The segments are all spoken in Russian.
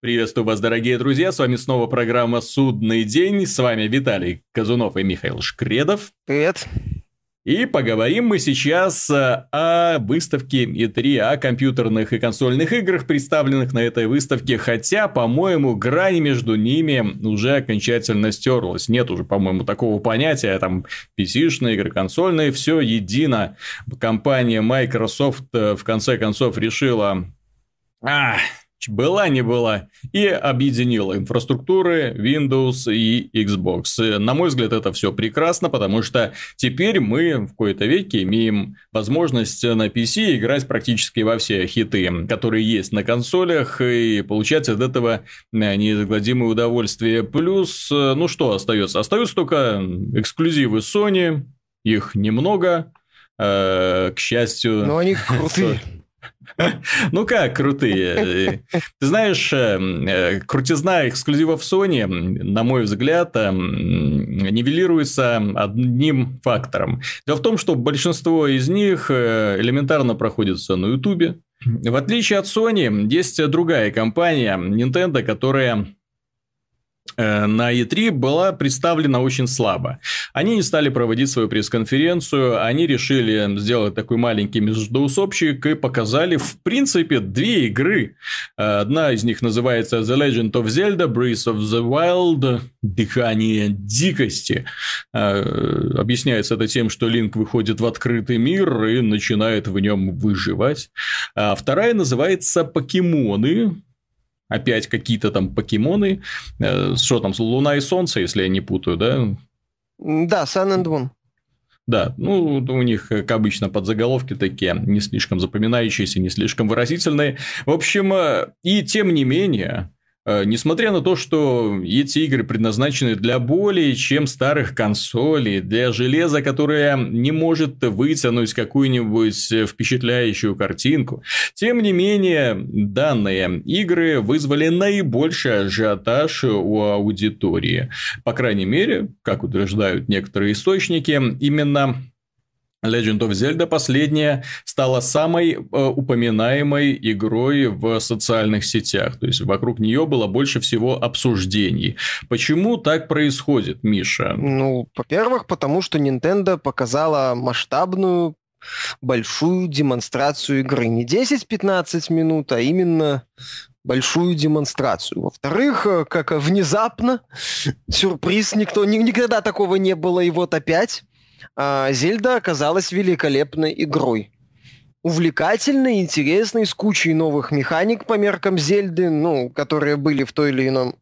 Приветствую вас, дорогие друзья, с вами снова программа «Судный день», с вами Виталий Казунов и Михаил Шкредов. Привет. И поговорим мы сейчас э, о выставке E3, о компьютерных и консольных играх, представленных на этой выставке, хотя, по-моему, грань между ними уже окончательно стерлась. Нет уже, по-моему, такого понятия, там, PC-шные игры, консольные, все едино. Компания Microsoft э, в конце концов решила... А, была не была, и объединила инфраструктуры Windows и Xbox. На мой взгляд, это все прекрасно, потому что теперь мы в какой-то веке имеем возможность на PC играть практически во все хиты, которые есть на консолях, и получать от этого неизгладимое удовольствие. Плюс, ну что остается? Остаются только эксклюзивы Sony, их немного, э, к счастью. Но они крутые. Ну как, крутые. Ты знаешь, э, э, крутизна эксклюзивов Sony, на мой взгляд, э, нивелируется одним фактором. Дело в том, что большинство из них элементарно проходится на YouTube. В отличие от Sony, есть другая компания, Nintendo, которая Э, на E3 была представлена очень слабо. Они не стали проводить свою пресс-конференцию, они решили сделать такой маленький междоусобщик и показали, в принципе, две игры. Э, одна из них называется The Legend of Zelda Breath of the Wild, Дыхание дикости. Э, объясняется это тем, что Линк выходит в открытый мир и начинает в нем выживать. А вторая называется Покемоны, опять какие-то там покемоны. Э, что там, Луна и Солнце, если я не путаю, да? Да, Sun and Moon. Да, ну, у них, как обычно, подзаголовки такие не слишком запоминающиеся, не слишком выразительные. В общем, э, и тем не менее, несмотря на то, что эти игры предназначены для более чем старых консолей, для железа, которое не может вытянуть какую-нибудь впечатляющую картинку, тем не менее, данные игры вызвали наибольший ажиотаж у аудитории. По крайней мере, как утверждают некоторые источники, именно Legend of Zelda последняя стала самой э, упоминаемой игрой в социальных сетях. То есть вокруг нее было больше всего обсуждений. Почему так происходит, Миша? Ну, во-первых, потому что Nintendo показала масштабную большую демонстрацию игры. Не 10-15 минут, а именно большую демонстрацию. Во-вторых, э, как внезапно, сюрприз, никто, никогда такого не было, и вот опять Зельда оказалась великолепной игрой. Увлекательной, интересной, с кучей новых механик по меркам Зельды, ну, которые были в той или ином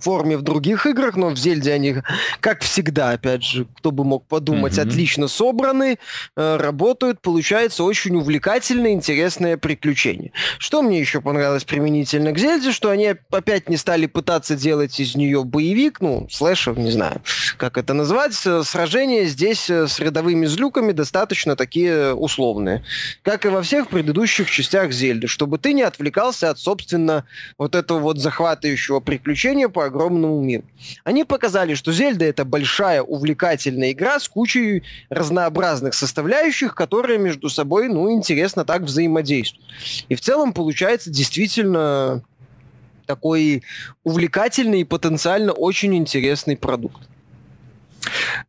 форме в других играх, но в Зельде они, как всегда, опять же, кто бы мог подумать, mm-hmm. отлично собраны, э, работают, получается очень увлекательное, интересное приключение. Что мне еще понравилось применительно к Зельде, что они опять не стали пытаться делать из нее боевик, ну, слэшер, не знаю, как это назвать. Сражения здесь э, с рядовыми злюками достаточно такие условные, как и во всех предыдущих частях Зельды, чтобы ты не отвлекался от, собственно, вот этого вот захватывающего приключения по огромному миру. Они показали, что Зельда это большая увлекательная игра с кучей разнообразных составляющих, которые между собой, ну, интересно так взаимодействуют. И в целом получается действительно такой увлекательный и потенциально очень интересный продукт.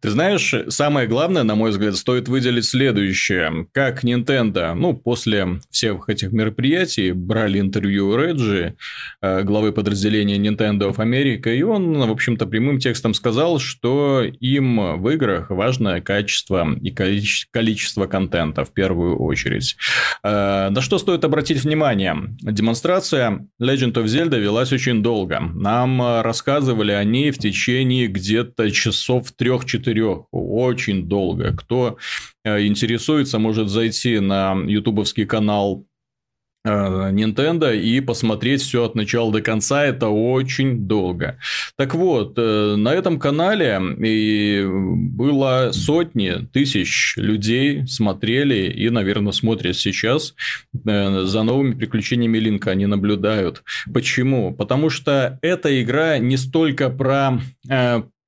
Ты знаешь, самое главное, на мой взгляд, стоит выделить следующее. Как Nintendo, ну, после всех этих мероприятий брали интервью Реджи, э, главы подразделения Nintendo of America, и он, в общем-то, прямым текстом сказал, что им в играх важно качество и количество контента в первую очередь. Э, на что стоит обратить внимание? Демонстрация Legend of Zelda велась очень долго. Нам рассказывали о ней в течение где-то часов 3 трех-четырех. Очень долго. Кто э, интересуется, может зайти на ютубовский канал э, Nintendo и посмотреть все от начала до конца, это очень долго. Так вот, э, на этом канале и было сотни тысяч людей смотрели и, наверное, смотрят сейчас за новыми приключениями Линка, они наблюдают. Почему? Потому что эта игра не столько про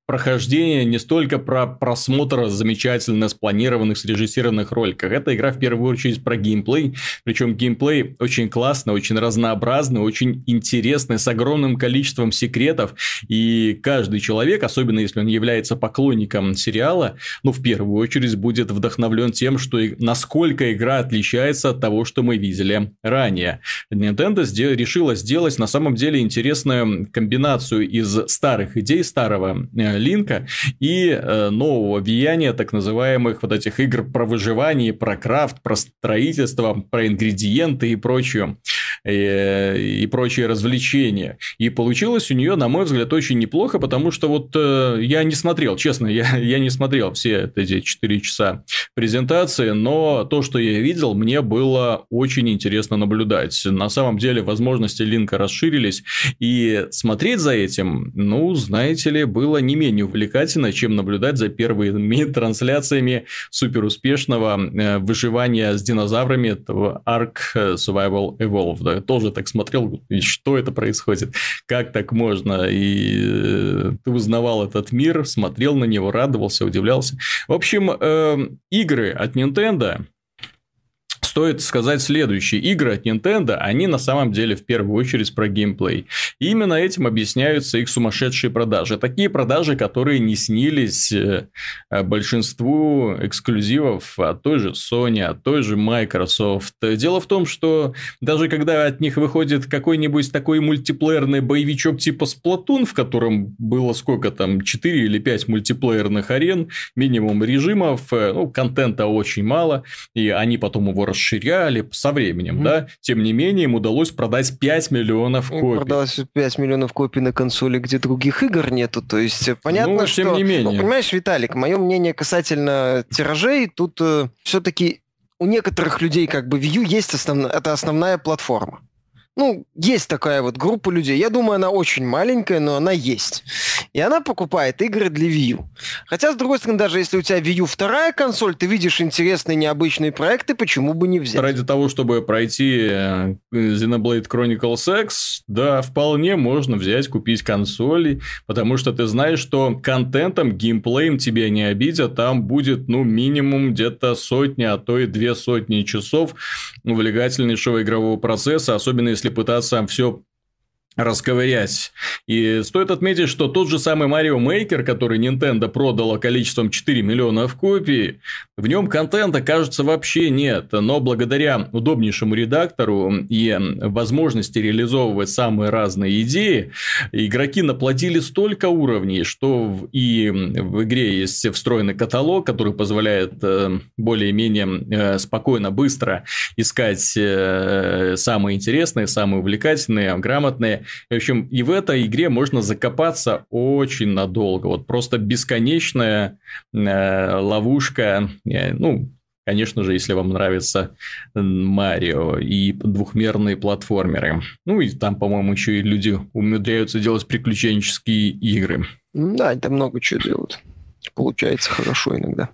прохождение, не столько про просмотр замечательно спланированных, срежиссированных роликов. Это игра в первую очередь про геймплей. Причем геймплей очень классный, очень разнообразный, очень интересный, с огромным количеством секретов. И каждый человек, особенно если он является поклонником сериала, ну, в первую очередь будет вдохновлен тем, что насколько игра отличается от того, что мы видели ранее. Nintendo решила сделать на самом деле интересную комбинацию из старых идей, старого э, Линка и э, нового влияния так называемых вот этих игр про выживание, про крафт, про строительство, про ингредиенты и прочее и, и прочие развлечения. И получилось у нее, на мой взгляд, очень неплохо, потому что вот э, я не смотрел, честно, я, я не смотрел все эти 4 часа презентации, но то, что я видел, мне было очень интересно наблюдать. На самом деле возможности линка расширились, и смотреть за этим, ну, знаете ли, было не менее увлекательно, чем наблюдать за первыми трансляциями суперуспешного э, выживания с динозаврами этого Ark Survival Evolved да, тоже так смотрел, что это происходит, как так можно, и э, ты узнавал этот мир, смотрел на него, радовался, удивлялся. В общем, э, игры от Nintendo стоит сказать следующее. Игры от Nintendo, они на самом деле в первую очередь про геймплей. И именно этим объясняются их сумасшедшие продажи. Такие продажи, которые не снились э, большинству эксклюзивов от той же Sony, от той же Microsoft. Дело в том, что даже когда от них выходит какой-нибудь такой мультиплеерный боевичок типа Splatoon, в котором было сколько там, 4 или 5 мультиплеерных арен, минимум режимов, э, ну, контента очень мало, и они потом его расширяют расширяли со временем, mm-hmm. да, тем не менее им удалось продать 5 миллионов копий. Продалось 5 миллионов копий на консоли, где других игр нету, то есть э, понятно, ну, что... тем не менее. Ну, понимаешь, Виталик, мое мнение касательно тиражей, тут э, все-таки у некоторых людей как бы View есть основная, это основная платформа. Ну, есть такая вот группа людей. Я думаю, она очень маленькая, но она есть. И она покупает игры для Wii U. Хотя, с другой стороны, даже если у тебя Wii U вторая консоль, ты видишь интересные, необычные проекты, почему бы не взять? Ради того, чтобы пройти э, Xenoblade Chronicles X, да, вполне можно взять, купить консоли, потому что ты знаешь, что контентом, геймплеем тебя не обидят, там будет, ну, минимум где-то сотни, а то и две сотни часов увлекательнейшего игрового процесса, особенно если если пытаться все расковырять. И стоит отметить, что тот же самый Mario Maker, который Nintendo продала количеством 4 миллионов копий, в нем контента, кажется, вообще нет. Но благодаря удобнейшему редактору и возможности реализовывать самые разные идеи, игроки наплатили столько уровней, что и в игре есть встроенный каталог, который позволяет э, более-менее э, спокойно, быстро искать э, самые интересные, самые увлекательные, грамотные в общем, и в этой игре можно закопаться очень надолго. Вот просто бесконечная э, ловушка. Э, ну, конечно же, если вам нравится Марио и двухмерные платформеры. Ну, и там, по-моему, еще и люди умудряются делать приключенческие игры. Да, это много чего делают. Получается хорошо иногда.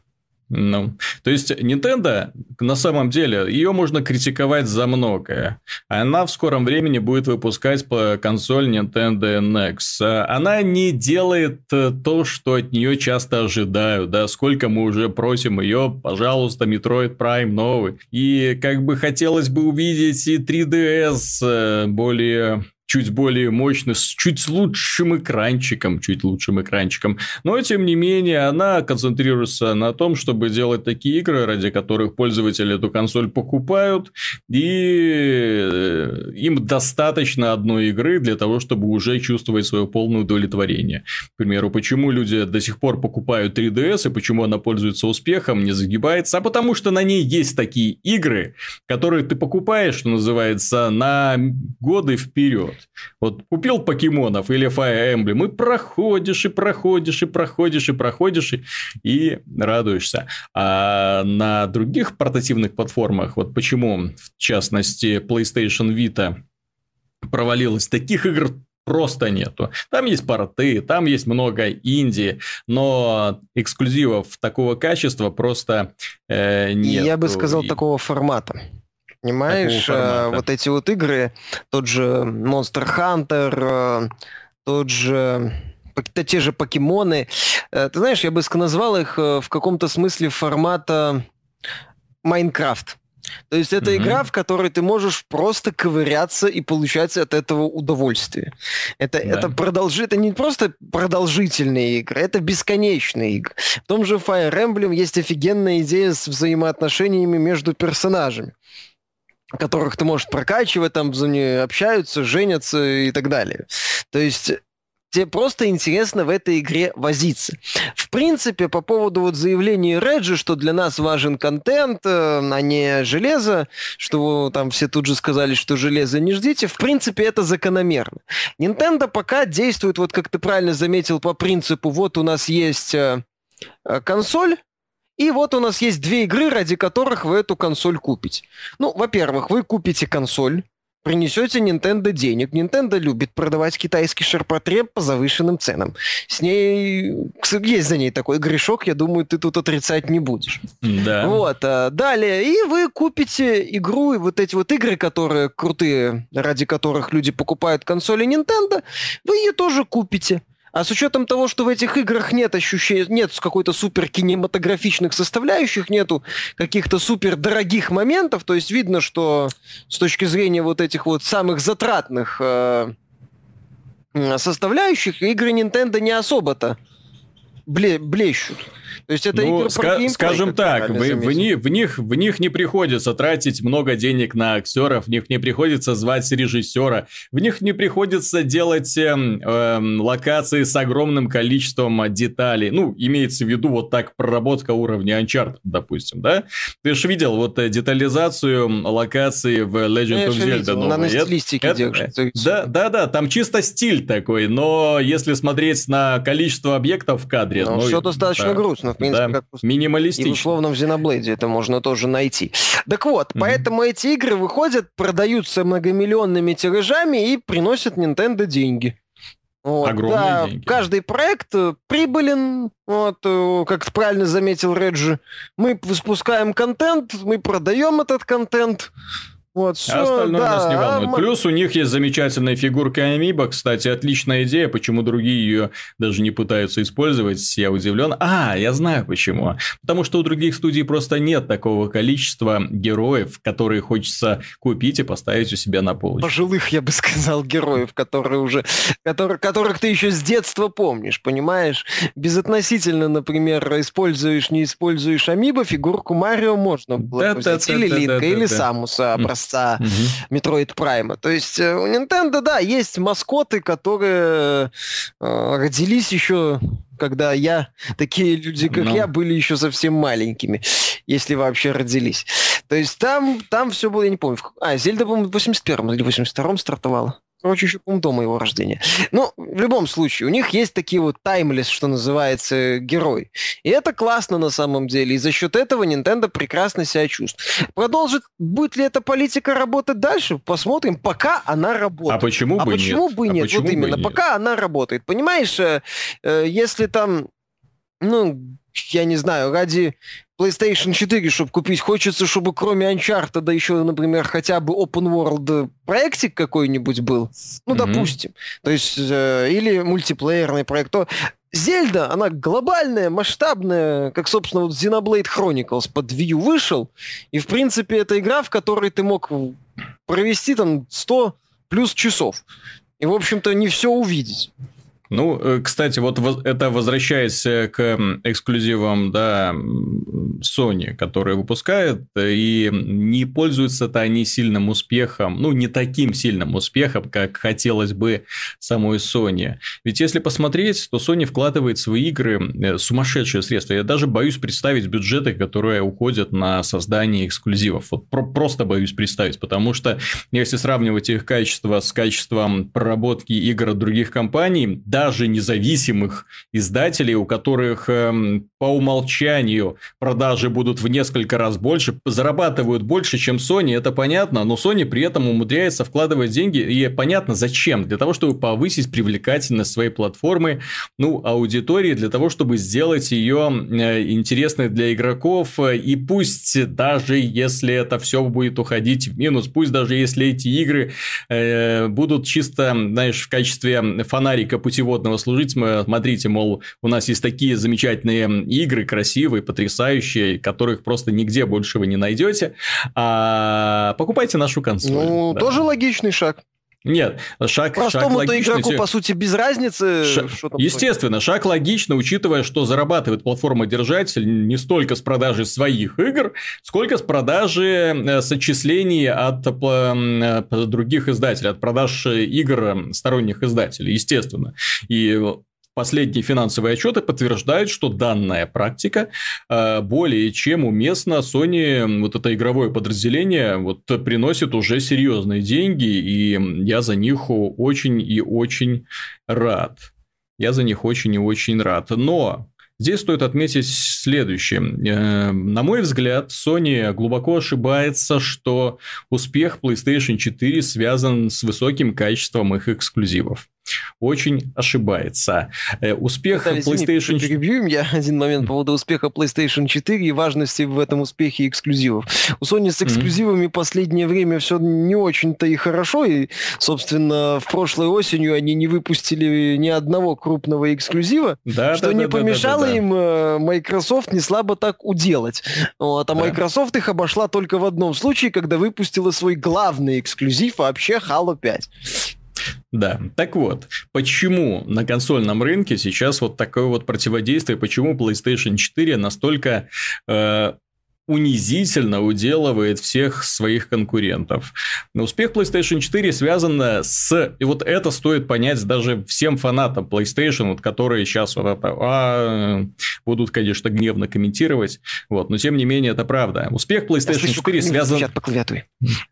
Ну, то есть Nintendo на самом деле ее можно критиковать за многое. Она в скором времени будет выпускать по консоль Nintendo NX. Она не делает э, то, что от нее часто ожидают. Да, сколько мы уже просим ее, пожалуйста, Metroid Prime новый. И как бы хотелось бы увидеть и 3DS э, более чуть более мощный, с чуть лучшим экранчиком, чуть лучшим экранчиком. Но, тем не менее, она концентрируется на том, чтобы делать такие игры, ради которых пользователи эту консоль покупают, и э, им достаточно одной игры для того, чтобы уже чувствовать свое полное удовлетворение. К примеру, почему люди до сих пор покупают 3DS, и почему она пользуется успехом, не загибается, а потому что на ней есть такие игры, которые ты покупаешь, что называется, на годы вперед. Вот купил покемонов или Fire Emblem, и проходишь, и проходишь, и проходишь, и проходишь, и, и радуешься. А на других портативных платформах, вот почему, в частности, PlayStation Vita провалилась, таких игр просто нету. Там есть порты, там есть много инди, но эксклюзивов такого качества просто э, нет. Я бы сказал, и... такого формата. Понимаешь, э, вот эти вот игры, тот же Monster Hunter, э, тот же те же покемоны. Ты знаешь, я бы назвал их в каком-то смысле формата Майнкрафт. То есть это mm-hmm. игра, в которой ты можешь просто ковыряться и получать от этого удовольствие. Это, да. это, продолж... это не просто продолжительные игры, это бесконечные игры. В том же Fire Emblem есть офигенная идея с взаимоотношениями между персонажами которых ты можешь прокачивать, там за нее общаются, женятся и так далее. То есть тебе просто интересно в этой игре возиться. В принципе, по поводу вот заявления Реджи, что для нас важен контент, э, а не железо, что там все тут же сказали, что железо не ждите, в принципе, это закономерно. Nintendo пока действует, вот как ты правильно заметил, по принципу, вот у нас есть э, э, консоль, и вот у нас есть две игры, ради которых вы эту консоль купите. Ну, во-первых, вы купите консоль, принесете Nintendo денег. Nintendo любит продавать китайский ширпотреб по завышенным ценам. С ней есть за ней такой грешок, я думаю, ты тут отрицать не будешь. Да. Вот. А далее. И вы купите игру, и вот эти вот игры, которые крутые, ради которых люди покупают консоли Nintendo, вы ее тоже купите. А с учетом того, что в этих играх нет ощущения, нет какой-то супер кинематографичных составляющих, нету каких-то супер дорогих моментов, то есть видно, что с точки зрения вот этих вот самых затратных э, составляющих игры Nintendo не особо-то бле блещут. То есть это ну, игры ска- про скажем так, в, в, них, в, них, в них не приходится тратить много денег на актеров, в них не приходится звать режиссера, в них не приходится делать э, э, локации с огромным количеством деталей. Ну, имеется в виду вот так проработка уровня Uncharted, допустим, да? Ты же видел вот э, детализацию локации в Legend of Zelda. Видел, на стилистике это, это, Да, да, да, там чисто стиль такой, но если смотреть на количество объектов в кадре... Ну, ну все достаточно да. грустно в принципе, да, как минималистично. И в условном Xenoblade это можно тоже найти. Так вот, mm-hmm. поэтому эти игры выходят, продаются многомиллионными тиражами и приносят Nintendo деньги. Вот, Огромные да, деньги. Каждый проект э, прибылен, вот, э, как правильно заметил Реджи. Мы спускаем контент, мы продаем этот контент, вот, все, а остальное да, нас не волнует. А... Плюс у них есть замечательная фигурка Амиба, кстати, отличная идея, почему другие ее даже не пытаются использовать, я удивлен. А, я знаю почему. Потому что у других студий просто нет такого количества героев, которые хочется купить и поставить у себя на полочку. Пожилых, я бы сказал, героев, которые уже, которые, которых ты еще с детства помнишь, понимаешь? Безотносительно, например, используешь, не используешь Амиба, фигурку Марио можно было да, да, или да, Линка, да, или да. Самуса образца Metroid Prime. То есть э, у Nintendo, да, есть маскоты, которые э, родились еще когда я, такие люди, как ну. я, были еще совсем маленькими, если вообще родились. То есть там, там все было, я не помню. А, Зельда, по-моему, в 81-м или 82-м стартовала. Короче, еще, по до моего рождения. Но в любом случае, у них есть такие вот таймлес, что называется, герой. И это классно на самом деле. И за счет этого Nintendo прекрасно себя чувствует. Продолжит, будет ли эта политика работать дальше? Посмотрим. Пока она работает. А почему а бы почему нет? бы а нет? Почему вот бы именно. Нет? Пока она работает. Понимаешь, э, э, если там, ну, я не знаю, ради PlayStation 4, чтобы купить, хочется, чтобы кроме Uncharted, да еще, например, хотя бы Open World проектик какой-нибудь был. Ну, mm-hmm. допустим. То есть, э, или мультиплеерный проект. То Зельда, она глобальная, масштабная, как, собственно, вот Xenoblade Chronicles под Wii U вышел, и, в принципе, это игра, в которой ты мог провести там 100 плюс часов. И, в общем-то, не все увидеть. Ну, э, кстати, вот это возвращаясь к эксклюзивам, да, Sony, которые выпускают, и не пользуются-то они сильным успехом, ну, не таким сильным успехом, как хотелось бы самой Sony. Ведь если посмотреть, то Sony вкладывает в свои игры э, сумасшедшие средства. Я даже боюсь представить бюджеты, которые уходят на создание эксклюзивов. Вот про- просто боюсь представить, потому что если сравнивать их качество с качеством проработки игр других компаний, даже независимых издателей, у которых эм, по умолчанию продажи будут в несколько раз больше, зарабатывают больше, чем Sony, это понятно, но Sony при этом умудряется вкладывать деньги, и понятно зачем, для того, чтобы повысить привлекательность своей платформы, ну, аудитории, для того, чтобы сделать ее э, интересной для игроков, и пусть даже если это все будет уходить в минус, пусть даже если эти игры э, будут чисто, знаешь, в качестве фонарика пути путеводного служить. Смотрите, мол, у нас есть такие замечательные игры, красивые, потрясающие, которых просто нигде больше вы не найдете. А покупайте нашу консоль. Ну, да. тоже логичный шаг. Нет, шаг, Простому-то шаг игроку, по сути, без разницы. Ша... Естественно, стоит. шаг логично, учитывая, что зарабатывает платформа-держатель не столько с продажи своих игр, сколько с продажи э, с отчислений от э, других издателей, от продаж игр сторонних издателей, естественно. И Последние финансовые отчеты подтверждают, что данная практика э, более чем уместна. Sony, вот это игровое подразделение, вот приносит уже серьезные деньги, и я за них очень и очень рад. Я за них очень и очень рад. Но Здесь стоит отметить следующее. Э, на мой взгляд, Sony глубоко ошибается, что успех PlayStation 4 связан с высоким качеством их эксклюзивов очень ошибается. Э, успех Виталий, PlayStation 4... Перебью я один момент по поводу успеха PlayStation 4 и важности в этом успехе эксклюзивов. У Sony с эксклюзивами mm-hmm. последнее время все не очень-то и хорошо, и, собственно, в прошлой осенью они не выпустили ни одного крупного эксклюзива, да, что да, не да, помешало да, да, да. Им э, Microsoft не слабо так уделать. Вот, а да. Microsoft их обошла только в одном случае, когда выпустила свой главный эксклюзив вообще Halo 5. Да, так вот, почему на консольном рынке сейчас вот такое вот противодействие, почему PlayStation 4 настолько э, унизительно уделывает всех своих конкурентов. Но успех PlayStation 4 связан с... И вот это стоит понять даже всем фанатам PlayStation, вот, которые сейчас вот это, а, будут, конечно, гневно комментировать. Вот, но тем не менее, это правда. Успех PlayStation слышу, 4 связан...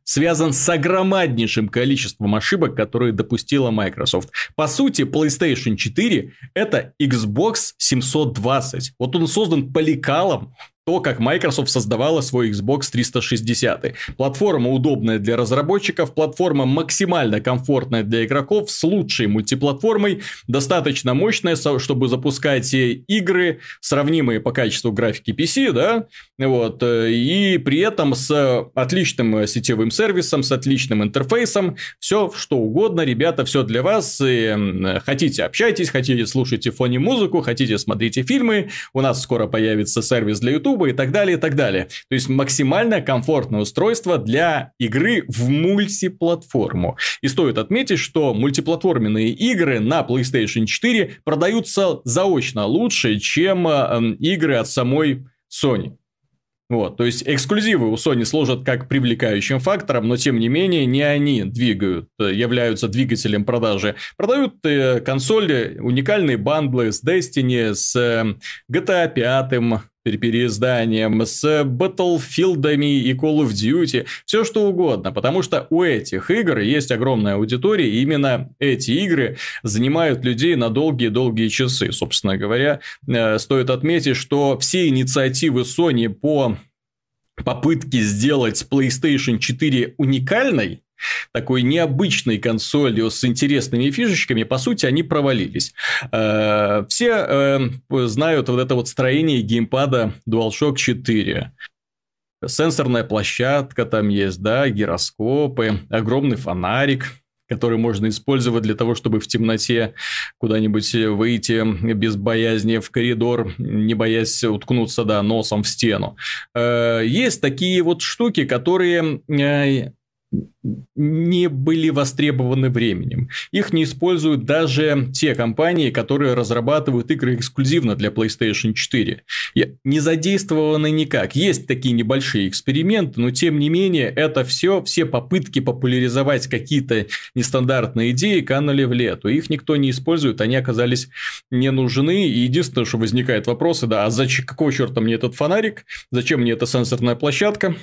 связан с огромнейшим количеством ошибок, которые допустила Microsoft. По сути, PlayStation 4 это Xbox 720. Вот он создан по лекалам, то, как Microsoft создавала свой Xbox 360. Платформа удобная для разработчиков, платформа максимально комфортная для игроков, с лучшей мультиплатформой, достаточно мощная, чтобы запускать игры, сравнимые по качеству графики PC, да, вот, э, и при этом с отличным сетевым сервисом, с отличным интерфейсом, все что угодно, ребята, все для вас, и хотите общайтесь, хотите слушайте фоне музыку, хотите смотрите фильмы, у нас скоро появится сервис для YouTube, YouTube и так далее, и так далее. То есть максимально комфортное устройство для игры в мультиплатформу. И стоит отметить, что мультиплатформенные игры на PlayStation 4 продаются заочно лучше, чем э, игры от самой Sony. Вот, то есть эксклюзивы у Sony служат как привлекающим фактором, но тем не менее не они двигают, э, являются двигателем продажи. Продают э, консоли, уникальные бандлы с Destiny, с GTA 5, переизданием, с Battlefield и Call of Duty, все что угодно, потому что у этих игр есть огромная аудитория, и именно эти игры занимают людей на долгие-долгие часы. Собственно говоря, э, стоит отметить, что все инициативы Sony по попытке сделать PlayStation 4 уникальной, такой необычной консолью с интересными фишечками, по сути, они провалились. Э, все э, знают вот это вот строение геймпада DualShock 4 сенсорная площадка там есть, да, гироскопы, огромный фонарик, который можно использовать для того, чтобы в темноте куда-нибудь выйти без боязни в коридор, не боясь уткнуться, да, носом в стену. Э, есть такие вот штуки, которые не были востребованы временем. Их не используют даже те компании, которые разрабатывают игры эксклюзивно для PlayStation 4. Не задействованы никак. Есть такие небольшие эксперименты, но тем не менее это все, все попытки популяризовать какие-то нестандартные идеи канули в лету. Их никто не использует, они оказались не нужны. И единственное, что возникает вопросы, да, а зачем, какого черта мне этот фонарик? Зачем мне эта сенсорная площадка?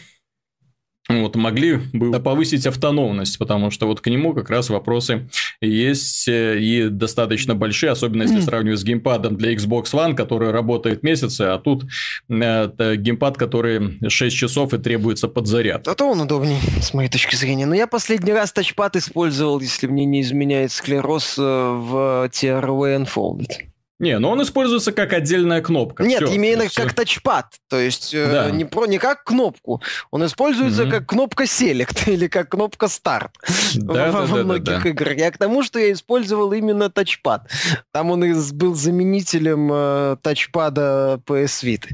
Вот, могли бы повысить автономность, потому что вот к нему как раз вопросы есть э, и достаточно большие, особенно если сравнивать с геймпадом для Xbox One, который работает месяцы, а тут это геймпад, который 6 часов и требуется под заряд. Зато он удобнее, с моей точки зрения. Но я последний раз тачпад использовал, если мне не изменяет склероз, э, в TRV Unfolded. Не, но он используется как отдельная кнопка. Нет, Всё, именно всё. как тачпад. То есть э, Да. не, про, не как кнопку. Он используется Мгм. как кнопка Select или как кнопка Start Да, во, да, во да, многих да, играх. Я к тому, что я использовал именно тачпад. Там он из- был заменителем э, тачпада PS Vita.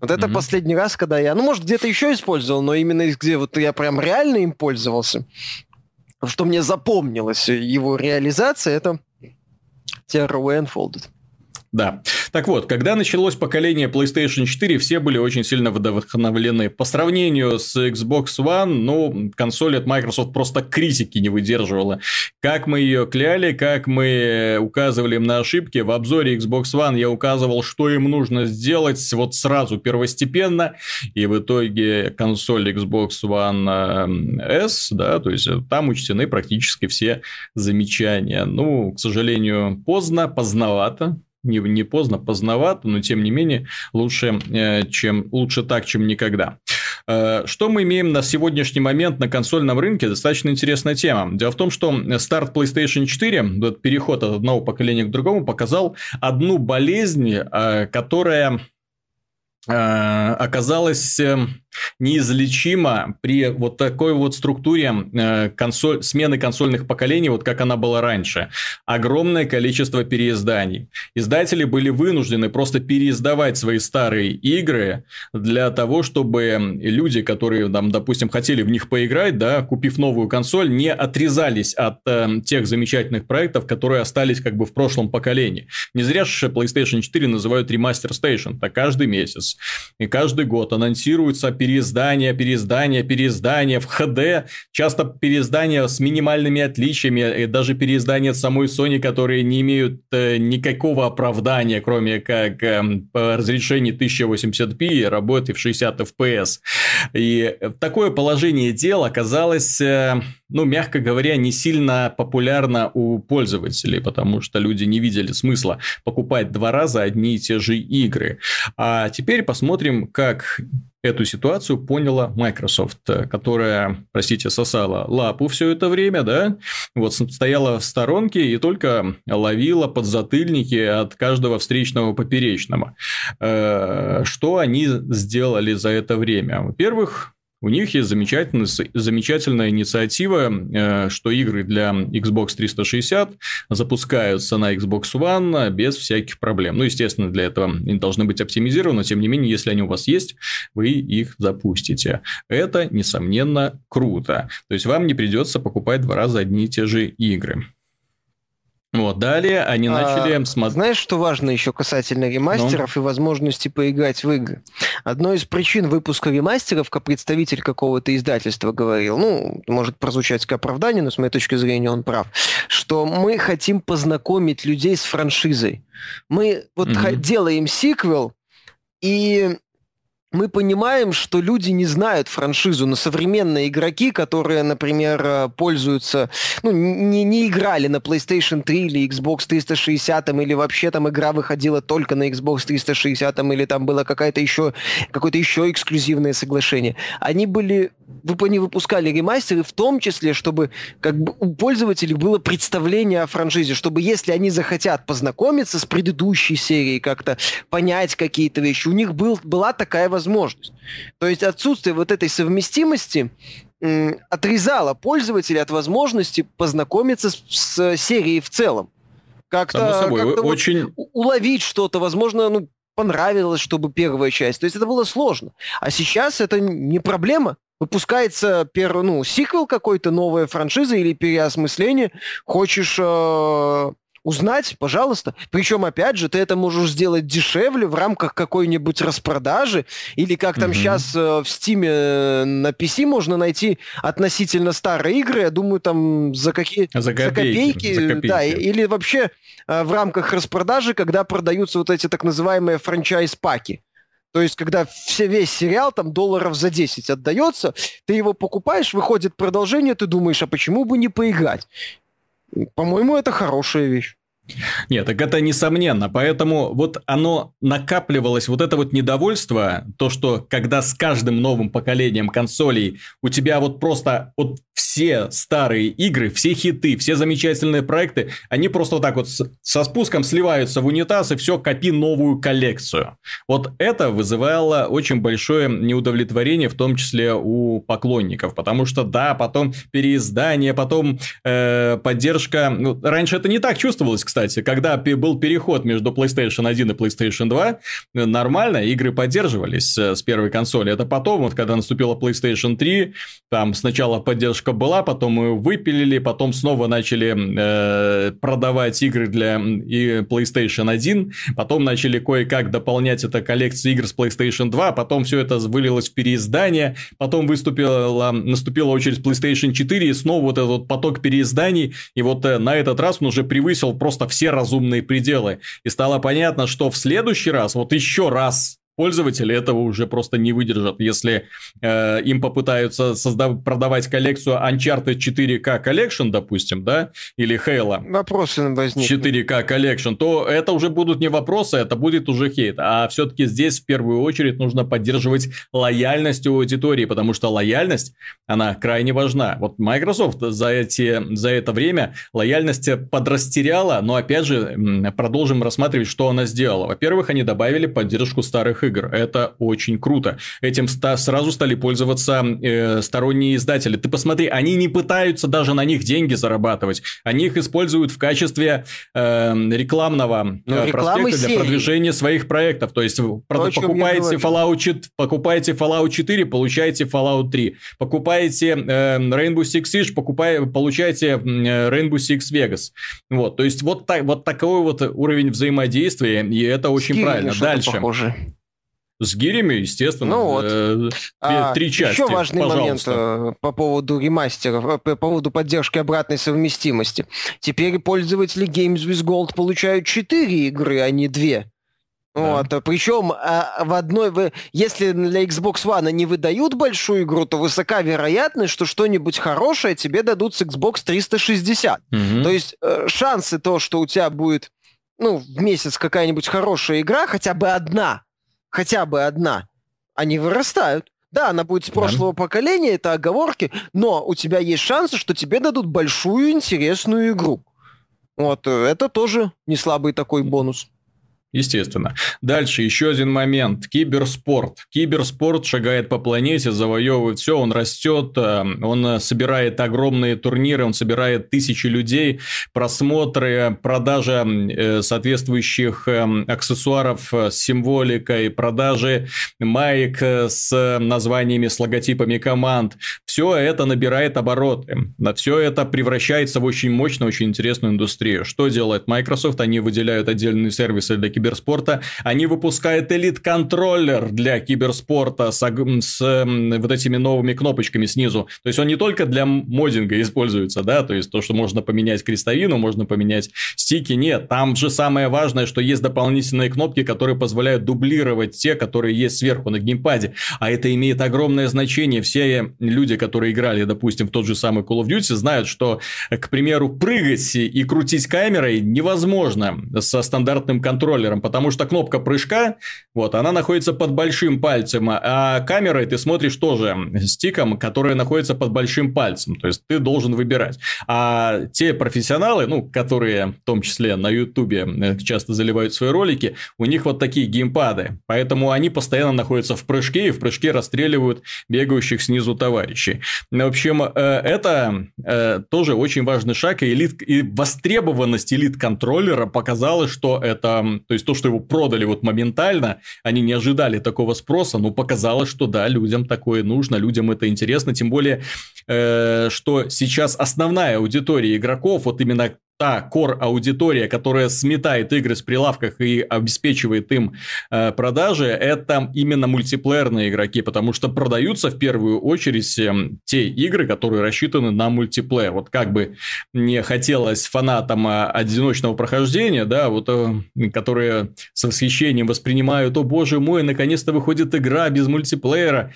Вот это Мгм. последний раз, когда я... Ну, может, где-то еще использовал, но именно где вот я прям реально им пользовался, что мне запомнилось его реализация, это Terra Unfolded. Да. Так вот, когда началось поколение PlayStation 4, все были очень сильно вдохновлены. По сравнению с Xbox One, ну, консоль от Microsoft просто критики не выдерживала. Как мы ее кляли, как мы указывали им на ошибки. В обзоре Xbox One я указывал, что им нужно сделать вот сразу, первостепенно. И в итоге консоль Xbox One э, S, да, то есть там учтены практически все замечания. Ну, к сожалению, поздно, поздновато не, не поздно, поздновато, но тем не менее лучше, э, чем, лучше так, чем никогда. Э, Что мы имеем на сегодняшний момент на консольном рынке? Достаточно интересная тема. Дело в том, что старт PlayStation 4, вот переход от одного поколения к другому, показал одну болезнь, э, которая оказалась неизлечима при вот такой вот структуре э, консоль, смены консольных поколений, вот как она была раньше. Огромное количество переизданий. Издатели были вынуждены просто переиздавать свои старые игры для того, чтобы люди, которые, там, допустим, хотели в них поиграть, да, купив новую консоль, не отрезались от э, тех замечательных проектов, которые остались как бы в прошлом поколении. Не зря же PlayStation 4 называют ремастер Station, так каждый месяц. И каждый год анонсируются переиздания, переиздания, переиздания в HD, часто переиздания с минимальными отличиями, и даже переиздания самой Sony, которые не имеют э, никакого оправдания, кроме как э, по разрешению 1080p и работы в 60 FPS. И такое положение дел оказалось, э, ну, мягко говоря, не сильно популярно у пользователей, потому что люди не видели смысла покупать два раза одни и те же игры. А теперь посмотрим, как эту ситуацию поняла Microsoft, которая, простите, сосала лапу все это время, да, вот стояла в сторонке и только ловила подзатыльники от каждого встречного поперечного. Э, Что они сделали за это время? Во-первых, у них есть замечательная, замечательная инициатива, э, что игры для Xbox 360 запускаются на Xbox One без всяких проблем. Ну, естественно, для этого они должны быть оптимизированы, тем не менее, если они у вас есть, вы их запустите. Это, несомненно, круто. То есть, вам не придется покупать два раза одни и те же игры. Вот, далее они начали А, смотреть... Знаешь, что важно еще касательно ремастеров и возможности поиграть в игры? Одной из причин выпуска ремастеров, как представитель какого-то издательства говорил, ну, может прозвучать как оправдание, но с моей точки зрения он прав, что мы хотим познакомить людей с франшизой. Мы вот ха- делаем сиквел, и мы понимаем, что люди не знают франшизу, но современные игроки, которые, например, э, пользуются, ну, не, не играли на PlayStation 3 или Xbox 360, или вообще там игра выходила только на Xbox 360, или там было какая-то еще, какое-то еще эксклюзивное соглашение. Они были, вы они выпускали ремастеры в том числе, чтобы как бы у пользователей было представление о франшизе, чтобы если они захотят познакомиться с предыдущей серией, как-то понять какие-то вещи, у них был, была такая возможность. То есть отсутствие вот этой совместимости м, отрезало пользователя от возможности познакомиться с, с серией в целом. Как-то, вот очень... у- уловить что-то, возможно, ну, понравилось, чтобы первая часть. То есть это было сложно. А сейчас это не проблема. Выпускается первый, ну, сиквел какой-то, новая франшиза или переосмысление. Хочешь э, узнать, пожалуйста. Причем, опять же, ты это можешь сделать дешевле в рамках какой-нибудь распродажи. Или как там Мгм. сейчас в Steam э, на PC можно найти относительно старые игры. Я думаю, там за какие... За копейки. за копейки. да, и- или вообще э, в рамках распродажи, когда продаются вот эти так называемые франчайз-паки. То есть, когда все, весь сериал там долларов за 10 отдается, ты его покупаешь, выходит продолжение, ты думаешь, а почему бы не поиграть? По-моему, это хорошая вещь. Нет, так это несомненно. Поэтому вот оно накапливалось, вот это вот недовольство, то, что когда с каждым новым поколением консолей у тебя вот просто вот все старые игры, все хиты, все замечательные проекты, они просто вот так вот со спуском сливаются в унитаз и все, копи новую коллекцию. Вот это вызывало очень большое неудовлетворение, в том числе у поклонников, потому что да, потом переиздание, потом э, поддержка. Ну, раньше это не так чувствовалось, кстати, когда был переход между PlayStation 1 и PlayStation 2, нормально, игры поддерживались э, с первой консоли. Это потом, вот когда наступила PlayStation 3, там сначала поддержка была, потом мы выпилили, потом снова начали э, продавать игры для и PlayStation 1, потом начали кое-как дополнять это коллекции игр с PlayStation 2, потом все это вылилось в переиздание, потом выступила, наступила очередь PlayStation 4, и снова вот этот поток переизданий, и вот э, на этот раз он уже превысил просто все разумные пределы. И стало понятно, что в следующий раз, вот еще раз пользователи этого уже просто не выдержат. Если э, им попытаются создав- продавать коллекцию Uncharted 4K Collection, допустим, да, или Halo Вопросы возникнут. 4K Collection, то это уже будут не вопросы, это будет уже хейт. А все-таки здесь в первую очередь нужно поддерживать лояльность у аудитории, потому что лояльность, она крайне важна. Вот Microsoft за, эти, за это время лояльность подрастеряла, но опять же продолжим рассматривать, что она сделала. Во-первых, они добавили поддержку старых игр. Это очень круто. Этим ста- сразу стали пользоваться э, сторонние издатели. Ты посмотри, они не пытаются даже на них деньги зарабатывать. Они их используют в качестве э, рекламного Ну, э, рекламы проспекта для серии. продвижения своих проектов. То есть, вы о чем я покупаете. Fallout, 4, покупаете Fallout 4, получаете Fallout 3. Покупаете э, Rainbow Six Siege, покупаете, получаете э, Rainbow Six Vegas. Вот, то есть, вот, так, вот такой вот уровень взаимодействия, и это очень С правильно. Дальше. похоже. С гирями, естественно. Ну вот. э, А, три части, Еще важный момент пожалуйста. э, по поводу ремастеров, э, по поводу поддержки обратной совместимости. Теперь пользователи Games with Gold получают 4 игры, а не 2. Да. Вот, причем а, в одной, вы- если для Xbox One они выдают большую игру, то высока вероятность, что что-нибудь хорошее тебе дадут с Xbox 360. Мгм. То есть э, шансы то, что у тебя будет ну, в месяц какая-нибудь хорошая игра, хотя бы одна, хотя бы одна, они вырастают. Да, она будет с Да. прошлого поколения, это оговорки, но у тебя есть шансы, что тебе дадут большую интересную игру. Вот, э, это тоже не слабый такой бонус. Естественно. Дальше еще один момент. Киберспорт. Киберспорт шагает по планете, завоевывает все, он растет, э, он э, собирает огромные турниры, он собирает тысячи людей, просмотры, продажа э, соответствующих э, аксессуаров э, с символикой, продажи маек с названиями, с логотипами команд. Все это набирает обороты. На все это превращается в очень мощную, очень интересную индустрию. Что делает Microsoft? Они выделяют отдельные сервисы для киберспорта. Они выпускают элит-контроллер для киберспорта с, с, м, вот этими новыми кнопочками снизу. То есть он не только для моддинга используется, да, то есть то, что можно поменять крестовину, можно поменять стики. Нет, там же самое важное, что есть дополнительные кнопки, которые позволяют дублировать те, которые есть сверху на геймпаде. А это имеет огромное значение. Все люди, которые играли, допустим, в тот же самый Call of Duty, знают, что, к примеру, прыгать и крутить камерой невозможно со стандартным контроллером, потому что кнопка прыжка, вот, она находится под большим пальцем, а камерой ты смотришь тоже стиком, который находится под большим пальцем. То есть ты должен выбирать. А те профессионалы, ну, которые в том числе на Ютубе э, часто заливают свои ролики, у них вот такие геймпады. Поэтому они постоянно находятся в прыжке и в прыжке расстреливают бегающих снизу товарищей. В общем, э, это э, тоже очень важный шаг. И, элит, и востребованность элит-контроллера показала, что это... То есть, то, что его продали вот моментально, они не ожидали такого спроса, но показалось, что да, людям такое нужно, людям это интересно. Тем более, э, что сейчас основная аудитория игроков, вот именно та core-аудитория, которая сметает игры с прилавках и обеспечивает им э, продажи, это именно мультиплеерные игроки, потому что продаются в первую очередь эм, те игры, которые рассчитаны на мультиплеер. Вот как бы не хотелось фанатам э, одиночного прохождения, да, вот э, которые с восхищением воспринимают, о боже мой, наконец-то выходит игра без мультиплеера.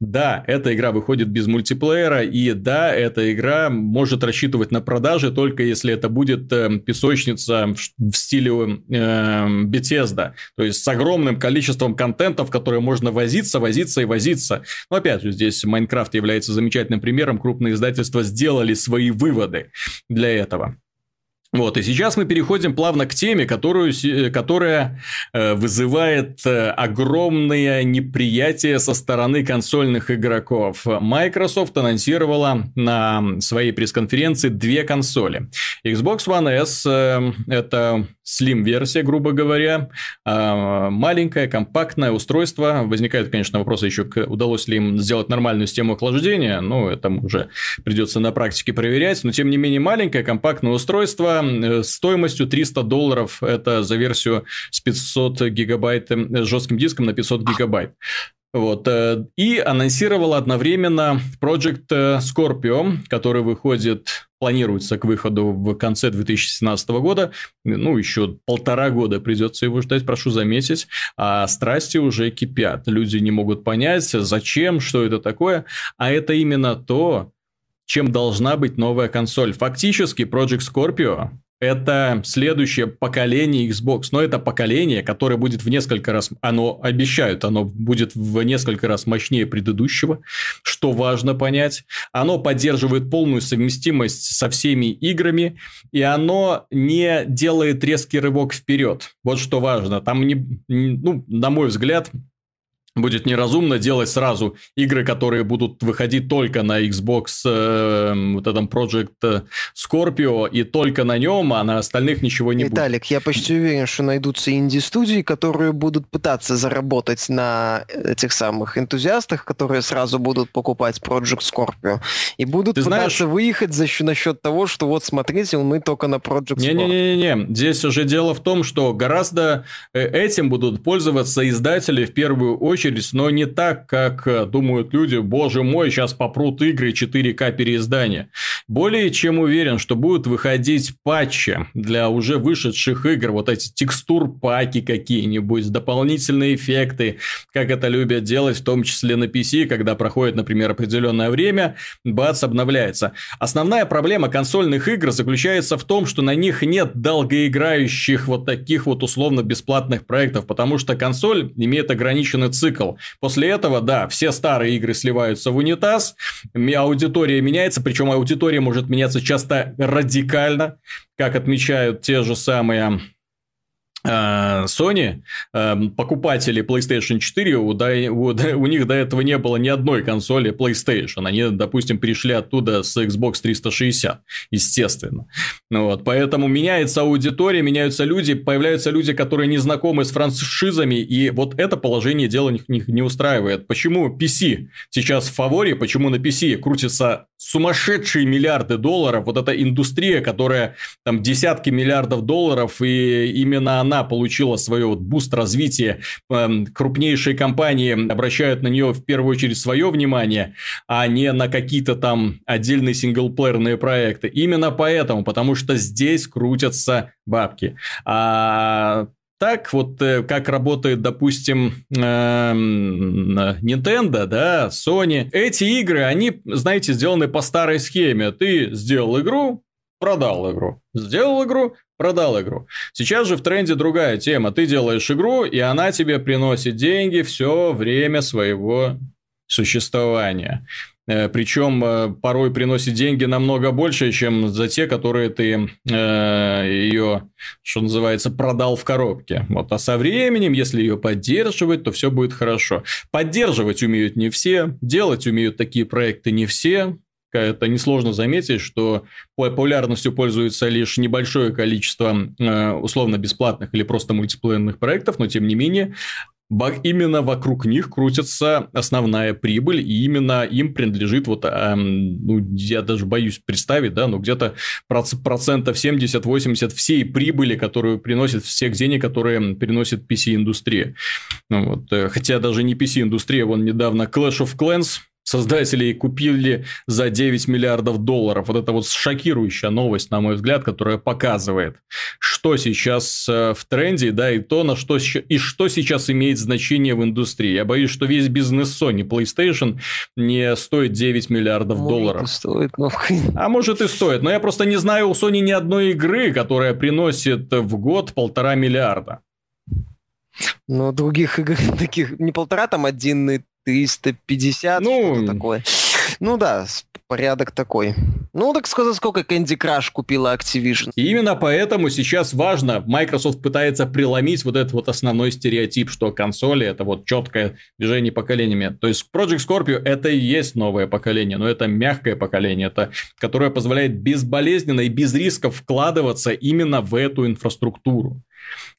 Да, эта игра выходит без мультиплеера, и да, эта игра может рассчитывать на продажи только если это будет э, песочница в, в стиле э, Bethesda, то есть с огромным количеством контентов, которые можно возиться, возиться и возиться. Но опять же, здесь Майнкрафт является замечательным примером, крупные издательства сделали свои выводы для этого. Вот, и сейчас мы переходим плавно к теме, которую, э, которая э, вызывает э, огромное неприятие со стороны консольных игроков. Microsoft анонсировала на своей пресс-конференции две консоли. Xbox One S это Slim-версия, грубо говоря, э, маленькое, компактное устройство. Возникают, конечно, вопросы еще, удалось ли им сделать нормальную систему охлаждения, ну, это уже придется на практике проверять, но, тем не менее, маленькое, компактное устройство – Э, стоимостью 300 долларов. Это за версию с 500 гигабайт, э, с жестким диском на 500 гигабайт. Вот. Э, и анонсировала одновременно Project Scorpio, который выходит, планируется к выходу в конце 2017 года. Ну, еще полтора года придется его ждать, прошу заметить. А страсти уже кипят. Люди не могут понять, зачем, что это такое. А это именно то, чем должна быть новая консоль. Фактически Project Scorpio это следующее поколение Xbox, но это поколение, которое будет в несколько раз, оно обещают, оно будет в несколько раз мощнее предыдущего, что важно понять. Оно поддерживает полную совместимость со всеми играми, и оно не делает резкий рывок вперед. Вот что важно. Там, не, ну, на мой взгляд, будет неразумно делать сразу игры, которые будут выходить только на Xbox, э, вот этом Project э, Scorpio, и только на нем, а на остальных ничего не Виталик, будет. я почти уверен, что найдутся инди-студии, которые будут пытаться заработать на этих самых энтузиастах, которые сразу будут покупать Project Scorpio, и будут Ты пытаться знаешь... выехать за счет, насчет того, что вот смотрите, мы только на Project Scorpio. Не-не-не, здесь уже дело в том, что гораздо э, этим будут пользоваться издатели в первую очередь, очередь, но не так, как э, думают люди, боже мой, сейчас попрут игры 4К переиздания. Более чем уверен, что будут выходить патчи для уже вышедших игр, вот эти текстур-паки какие-нибудь, дополнительные эффекты, как это любят делать, в том числе на PC, когда проходит, например, определенное время, бац, обновляется. Основная проблема консольных игр заключается в том, что на них нет долгоиграющих вот таких вот условно-бесплатных проектов, потому что консоль имеет ограниченный цикл цикл. После этого, да, все старые игры сливаются в унитаз, аудитория меняется, причем аудитория может меняться часто радикально, как отмечают те же самые Sony, э, покупатели PlayStation 4, у, у, у них до этого не было ни одной консоли PlayStation. Они, допустим, пришли оттуда с Xbox 360, естественно. Ну вот, поэтому меняется аудитория, меняются люди, появляются люди, которые не знакомы с франшизами, и вот это положение дела них не устраивает. Почему PC сейчас в фаворе, почему на PC крутится сумасшедшие миллиарды долларов, вот эта индустрия, которая там десятки миллиардов долларов, и именно она получила свое вот буст развития, эм, крупнейшие компании обращают на нее в первую очередь свое внимание, а не на какие-то там отдельные синглплеерные проекты. Именно поэтому, потому что здесь крутятся бабки. А так вот, э, как работает, допустим, эм, Nintendo, да, Sony. Эти игры, они, знаете, сделаны по старой схеме. Ты сделал игру, продал игру. Сделал игру, продал игру. Сейчас же в тренде другая тема. Ты делаешь игру, и она тебе приносит деньги все время своего существования. Э, Причем э, порой приносит деньги намного больше, чем за те, которые ты э, ее, что называется, продал в коробке. Вот. А со временем, если ее поддерживать, то все будет хорошо. Поддерживать умеют не все, делать умеют такие проекты не все. Это несложно заметить, что популярностью пользуется лишь небольшое количество условно бесплатных или просто мультиплеерных проектов, но тем не менее именно вокруг них крутится основная прибыль, и именно им принадлежит вот, эм, ну, я даже боюсь представить, да, ну, где-то процентов 70-80 всей прибыли, которую приносит, всех денег, которые приносит PC-индустрия. Ну, вот, э, хотя даже не PC-индустрия, вон недавно Clash of Clans создателей купили за 9 миллиардов долларов. Вот это вот шокирующая новость, на мой взгляд, которая показывает, что сейчас э, в тренде, да, и то, на что, и что сейчас имеет значение в индустрии. Я боюсь, что весь бизнес Sony PlayStation не стоит 9 миллиардов может, долларов. И стоит, но... А может и стоит, но я просто не знаю у Sony ни одной игры, которая приносит в год полтора миллиарда. Но других игр таких не полтора, там один 350, ну, что-то такое. Ну да, порядок такой. Ну, так сказать, сколько Candy Crush купила Activision. И именно поэтому сейчас важно, Microsoft пытается преломить вот этот вот основной стереотип, что консоли это вот четкое движение поколениями. То есть Project Scorpio это и есть новое поколение, но это мягкое поколение, это которое позволяет безболезненно и без рисков вкладываться именно в эту инфраструктуру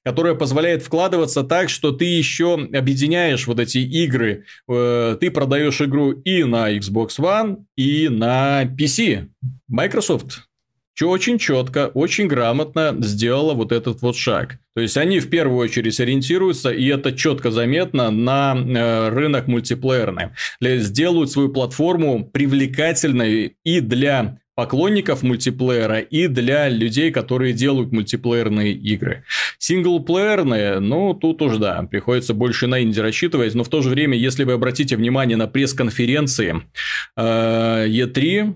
которая позволяет вкладываться так, что ты еще объединяешь вот эти игры. Э, ты продаешь игру и на Xbox One, и на PC. Microsoft очень четко, очень грамотно сделала вот этот вот шаг. То есть они в первую очередь ориентируются, и это четко заметно, на э, рынок мультиплеерный. Сделают свою платформу привлекательной и для поклонников мультиплеера и для людей, которые делают мультиплеерные игры. Синглплеерные, ну, тут уж да, приходится больше на инди рассчитывать, но в то же время, если вы обратите внимание на пресс-конференции э, E3,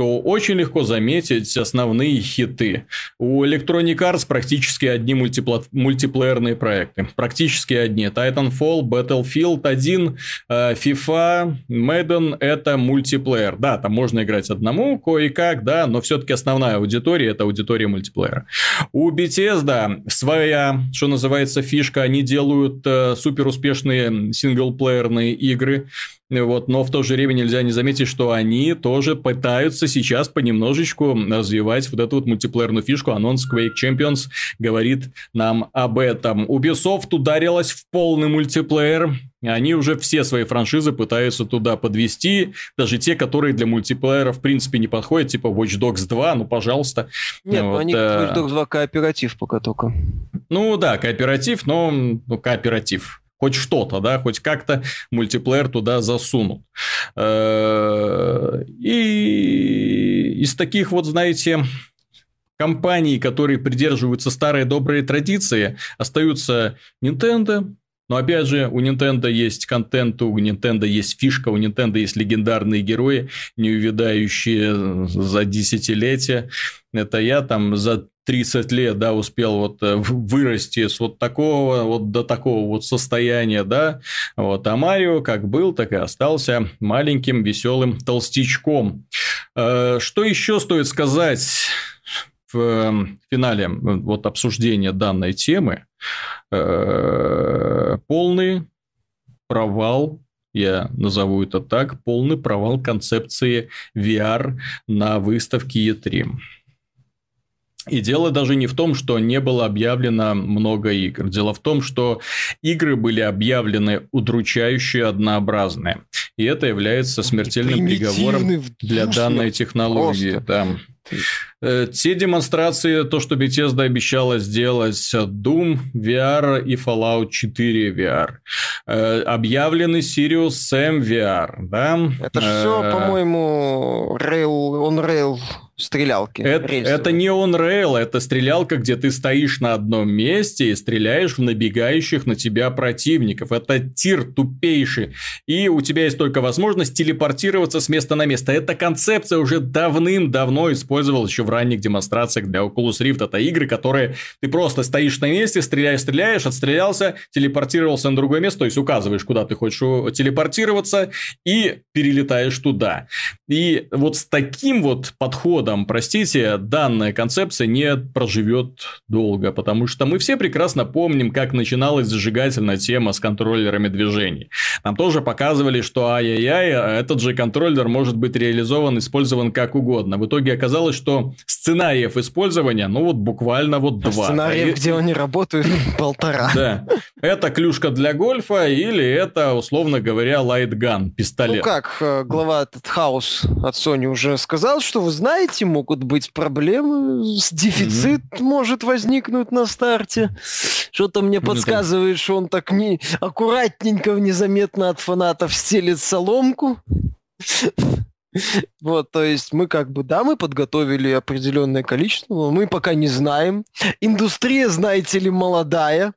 то очень легко заметить основные хиты. У Electronic Arts практически одни мультипла... мультиплеерные проекты. Практически одни. Titanfall, Battlefield 1, э, FIFA, Madden – это мультиплеер. Да, там можно играть одному, кое-как, да, но все-таки основная аудитория – это аудитория мультиплеера. У Bethesda своя, что называется, фишка. Они делают э, супер успешные синглплеерные игры. Вот, но в то же время нельзя не заметить, что они тоже пытаются сейчас понемножечку развивать вот эту вот мультиплеерную фишку. Анонс Quake Champions говорит нам об этом. Ubisoft ударилась в полный мультиплеер. Они уже все свои франшизы пытаются туда подвести, даже те, которые для мультиплеера в принципе не подходят, типа Watch Dogs 2, ну пожалуйста. Нет, ну, вот, они э... Watch Dogs 2 кооператив пока только. Ну да, кооператив, но ну, кооператив хоть что-то, да, хоть как-то мультиплеер туда засунут. Э, и из таких вот, знаете, компаний, которые придерживаются старой доброй традиции, остаются Nintendo, но опять же, у Nintendo есть контент, у Nintendo есть фишка, у Nintendo есть легендарные герои, не увядающие за десятилетия. Это я там за 30 лет, да, успел вот э, вырасти с вот такого вот до такого вот состояния, да, вот, а Марио как был, так и остался маленьким веселым толстячком. Э, что еще стоит сказать в эм, финале вот обсуждения данной темы? Э, полный провал я назову это так, полный провал концепции VR на выставке E3. И дело даже не в том, что не было объявлено много игр. Дело в том, что игры были объявлены удручающе однообразные. И это является смертельным приговором для данной технологии. Да. Э, те демонстрации, то, что Bethesda обещала сделать, Doom VR и Fallout 4 VR. Э, объявлены Sirius Sam VR, да? Это все, э, по-моему, Rail, on Rail стрелялки. Это, это не он рейл, это стрелялка, где ты стоишь на одном месте и стреляешь в набегающих на тебя противников. Это тир тупейший. И у тебя есть только возможность телепортироваться с места на место. Эта концепция уже давным-давно использовалась еще в ранних демонстрациях для Oculus Rift. Это игры, которые ты просто стоишь на месте, стреляешь, стреляешь, отстрелялся, телепортировался на другое место, то есть указываешь, куда ты хочешь телепортироваться и перелетаешь туда. И вот с таким вот подходом годом, простите, данная концепция не проживет долго, потому что мы все прекрасно помним, как начиналась зажигательная тема с контроллерами движений. Нам тоже показывали, что ай-яй-яй, этот же контроллер может быть реализован, использован как угодно. В итоге оказалось, что сценариев использования, ну вот буквально вот два. Сценариев, где они работают, полтора. Да. Это клюшка для гольфа или это, условно говоря, light gun, пистолет. Ну как, э, глава этот Хаус от Sony уже сказал, что вы знаете, старте могут быть проблемы, дефицит mm-hmm. может возникнуть на старте. Что-то мне подсказывает, что он так не аккуратненько, незаметно от фанатов стелит соломку. Вот, то есть мы как бы, да, мы подготовили определенное количество, но мы пока не знаем. Индустрия, знаете ли, молодая.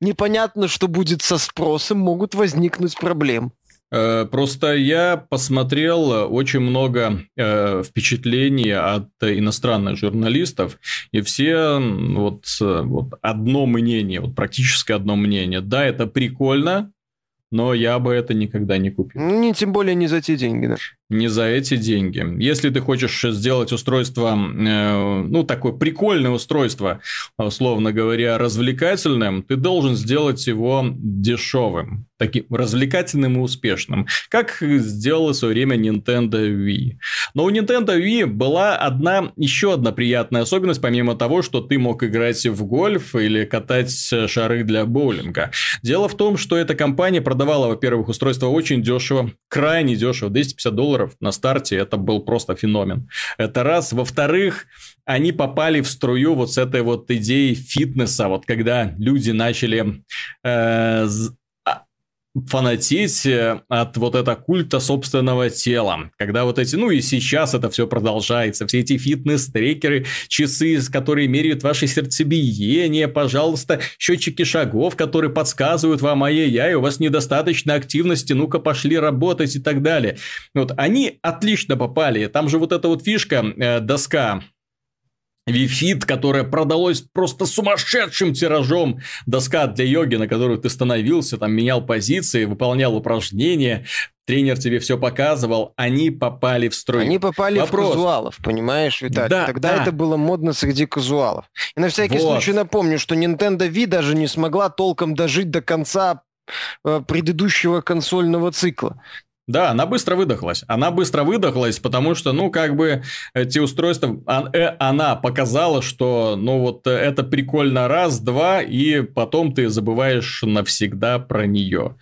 Непонятно, что будет со спросом, могут возникнуть проблемы. Э, просто я посмотрел очень много э, впечатлений от иностранных журналистов, и все вот, вот одно мнение, вот практически одно мнение. Да, это прикольно, но я бы это никогда не купил. Ну, не, тем более не за те деньги, да не за эти деньги. Если ты хочешь сделать устройство, э, ну, такое прикольное устройство, условно говоря, развлекательным, ты должен сделать его дешевым, таким развлекательным и успешным, как сделала в свое время Nintendo Wii. Но у Nintendo Wii была одна, еще одна приятная особенность, помимо того, что ты мог играть в гольф или катать шары для боулинга. Дело в том, что эта компания продавала, во-первых, устройство очень дешево, крайне дешево, 250 долларов долларов на старте, это был просто феномен. Это раз. Во-вторых, они попали в струю вот с этой вот идеей фитнеса, вот когда люди начали э, фанатеть э, от вот этого культа собственного тела. Когда вот эти, ну и сейчас это все продолжается. Все эти фитнес-трекеры, часы, которые меряют ваше сердцебиение, пожалуйста, счетчики шагов, которые подсказывают вам, ай-яй, у вас недостаточно активности, ну-ка пошли работать и так далее. Вот они отлично попали. Там же вот эта вот фишка, э, доска Вифит, которая продалась просто сумасшедшим тиражом. Доска для йоги, на которую ты становился, там менял позиции, выполнял упражнения, тренер тебе все показывал, они попали в строй. Они попали Вопрос. в казуалов, понимаешь, Виталий? Да, Тогда да. это было модно среди казуалов. И на всякий вот. случай напомню, что Nintendo Wii даже не смогла толком дожить до конца э, предыдущего консольного цикла. Да, она быстро выдохлась. Она быстро выдохлась, потому что, ну, как бы эти устройства, э, она показала, что, ну, вот это прикольно раз, два, и потом ты забываешь навсегда про нее.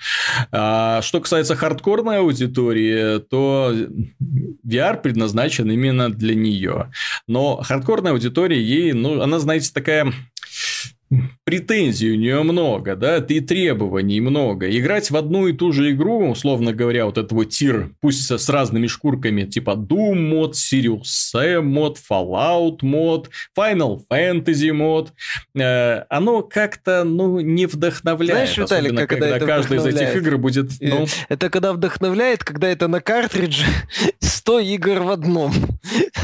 А, что касается хардкорной аудитории, то VR предназначен именно для нее. Но хардкорная аудитория ей, ну, она, знаете, такая претензий у нее много, да, и требований много. Играть в одну и ту же игру, условно говоря, вот этот вот тир, пусть с разными шкурками, типа Doom мод, Sirius Sam мод, Fallout мод, Final Fantasy мод, э, оно как-то, ну, не вдохновляет. Знаешь, Виталий, особенно, когда, когда каждая из этих игр будет... Ну... Это когда вдохновляет, когда это на картридже 100 игр в одном.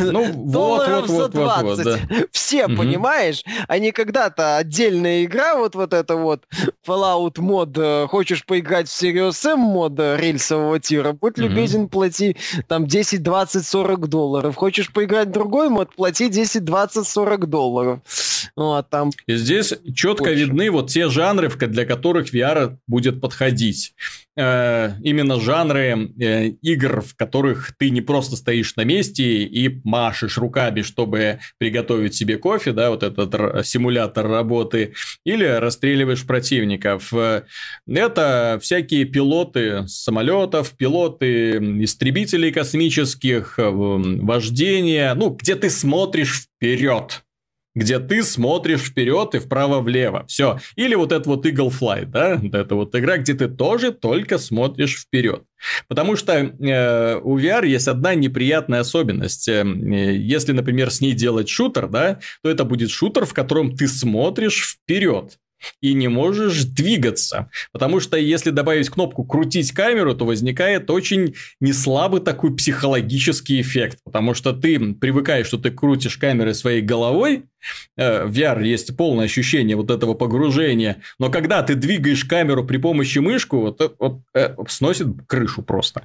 Ну, вот, вот, вот, вот, вот, да. Все, угу. понимаешь? Они когда-то отдельная игра, вот, вот это вот Fallout мод, э, хочешь поиграть в Serious M мод э, рельсового тира, будь любезен, плати там 10, 20, 40 долларов. Хочешь поиграть в другой мод, плати 10, 20, 40 долларов. Ну, а там... И здесь четко больше. видны вот те жанры, для которых VR будет подходить. Э, именно жанры э, игр, в которых ты не просто стоишь на месте и машешь руками, чтобы приготовить себе кофе, да, вот этот симулятор работы, или расстреливаешь противников. Э, это всякие пилоты самолетов, пилоты истребителей космических, вождения, ну, где ты смотришь вперед где ты смотришь вперед и вправо-влево. Все. Или вот это вот Eagle Flight, да, это вот игра, где ты тоже только смотришь вперед. Потому что э, у VR есть одна неприятная особенность. Э, если, например, с ней делать шутер, да, то это будет шутер, в котором ты смотришь вперед и не можешь двигаться. Потому что если добавить кнопку «крутить камеру», то возникает очень неслабый такой психологический эффект. Потому что ты привыкаешь, что ты крутишь камеры своей головой, э, в VR есть полное ощущение вот этого погружения, но когда ты двигаешь камеру при помощи мышку, вот, э, вот, э, сносит крышу просто.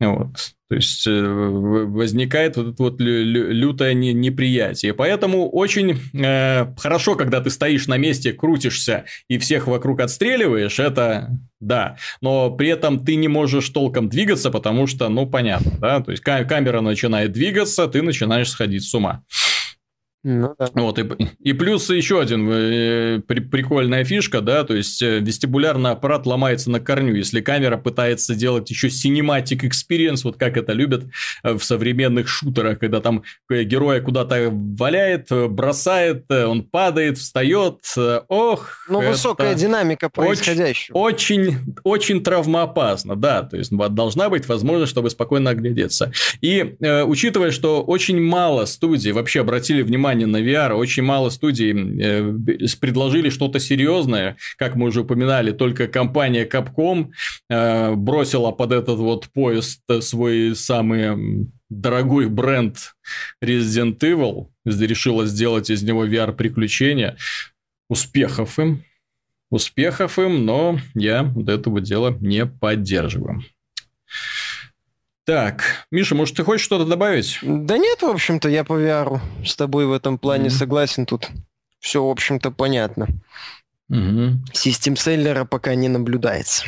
Вот. То есть э, возникает вот это вот лютое неприятие. Поэтому очень э, хорошо, когда ты стоишь на месте, крутишься и всех вокруг отстреливаешь, это да. Но при этом ты не можешь толком двигаться, потому что, ну, понятно, да, то есть камера начинает двигаться, ты начинаешь сходить с ума. Ну, да. Вот, и, и плюс еще один э, при, прикольная фишка, да, то есть э, вестибулярный аппарат ломается на корню, если камера пытается делать еще cinematic experience, вот как это любят э, в современных шутерах, когда там героя куда-то валяет, э, бросает, он падает, встает, ох. Ну, высокая динамика происходящего. Очень, очень, очень травмоопасно, да, то есть должна быть возможность, чтобы спокойно оглядеться. И э, учитывая, что очень мало студий вообще обратили внимание внимание на VR. Очень мало студий э, предложили что-то серьезное. Как мы уже упоминали, только компания Capcom э, бросила под этот вот поезд свой самый дорогой бренд Resident Evil. Решила сделать из него VR-приключения. Успехов им. Успехов им, но я вот этого дела не поддерживаю. Так, Миша, может, ты хочешь что-то добавить? Да нет, в общем-то, я по VR с тобой в этом плане mm-hmm. согласен. Тут все, в общем-то, понятно. Mm-hmm. Систем-селлера пока не наблюдается.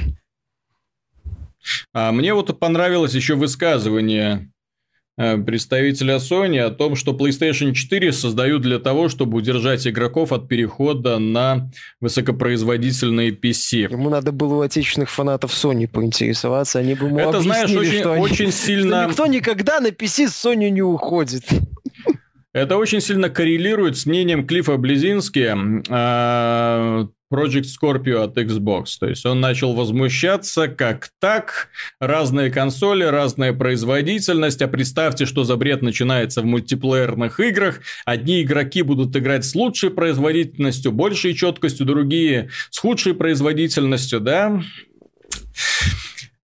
А мне вот понравилось еще высказывание представителя Sony о том, что PlayStation 4 создают для того, чтобы удержать игроков от перехода на высокопроизводительные PC. Ему надо было у отечественных фанатов Sony поинтересоваться, они бы ему Это, знаешь, очень, что, очень они, сильно... что никто никогда на PC с Sony не уходит. Это очень сильно коррелирует с мнением Клиффа Близински а, Project Scorpio от Xbox. То есть он начал возмущаться, как так, разные консоли, разная производительность, а представьте, что за бред начинается в мультиплеерных играх. Одни игроки будут играть с лучшей производительностью, большей четкостью, другие с худшей производительностью, да?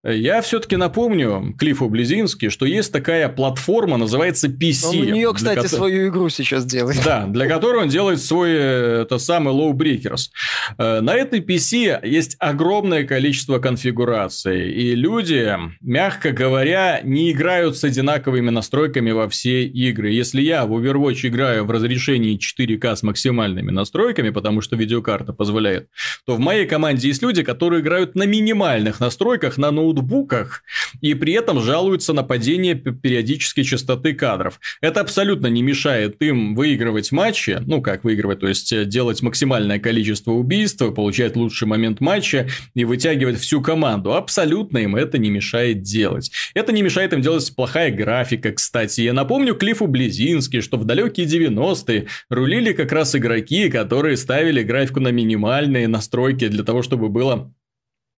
Я все-таки напомню Клиффу Близински, что есть такая платформа, называется PC. Он у нее, кстати, ко... свою игру сейчас делает. Да, для которой он делает свой, э, это самый Low Breakers. Э, на этой PC есть огромное количество конфигураций, и люди, мягко говоря, не играют с одинаковыми настройками во все игры. Если я в Overwatch играю в разрешении 4К с максимальными настройками, потому что видеокарта позволяет, то в моей команде есть люди, которые играют на минимальных настройках на ноутбуке ноутбуках и при этом жалуются на падение периодической частоты кадров. Это абсолютно не мешает им выигрывать матчи, ну как выигрывать, то есть э, делать максимальное количество убийств, получать лучший момент матча и вытягивать всю команду. Абсолютно им это не мешает делать. Это не мешает им делать плохая графика, кстати. Я напомню Клиффу Близински, что в далекие 90-е рулили как раз игроки, которые ставили графику на минимальные настройки для того, чтобы было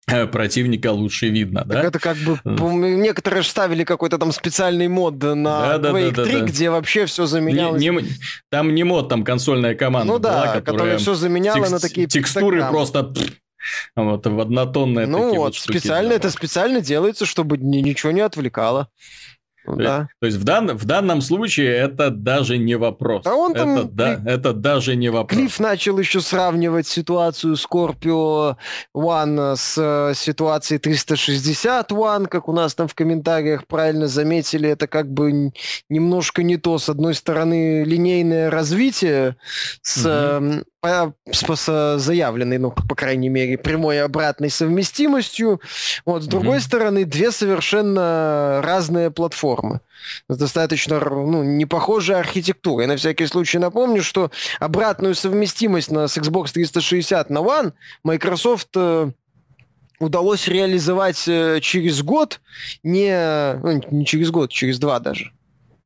противника лучше видно, да? Так это как бы некоторые же ставили какой-то там специальный мод на да, Quake да, да, 3, да. где вообще все заменялось. Не, не, там не мод, там консольная команда. Ну да, была, которая, которая все заменяла текст, на такие текстуры пиктограммы. просто вот в однотонные. Ну вот, вот специально это специально делается, чтобы ничего не отвлекало. Да. То есть в, дан, в данном случае это даже не вопрос. А он там, это, да, это даже не вопрос. Клифф начал еще сравнивать ситуацию Scorpio One с э, ситуацией 360 One, как у нас там в комментариях правильно заметили, это как бы немножко не то. С одной стороны, линейное развитие с угу с заявленной, ну, по крайней мере, прямой обратной совместимостью. Вот, с другой mm-hmm. стороны, две совершенно разные платформы. С достаточно ну, непохожей архитектурой. На всякий случай напомню, что обратную совместимость на, с Xbox 360 на One Microsoft э, удалось реализовать э, через год, не, ну, не через год, через два даже.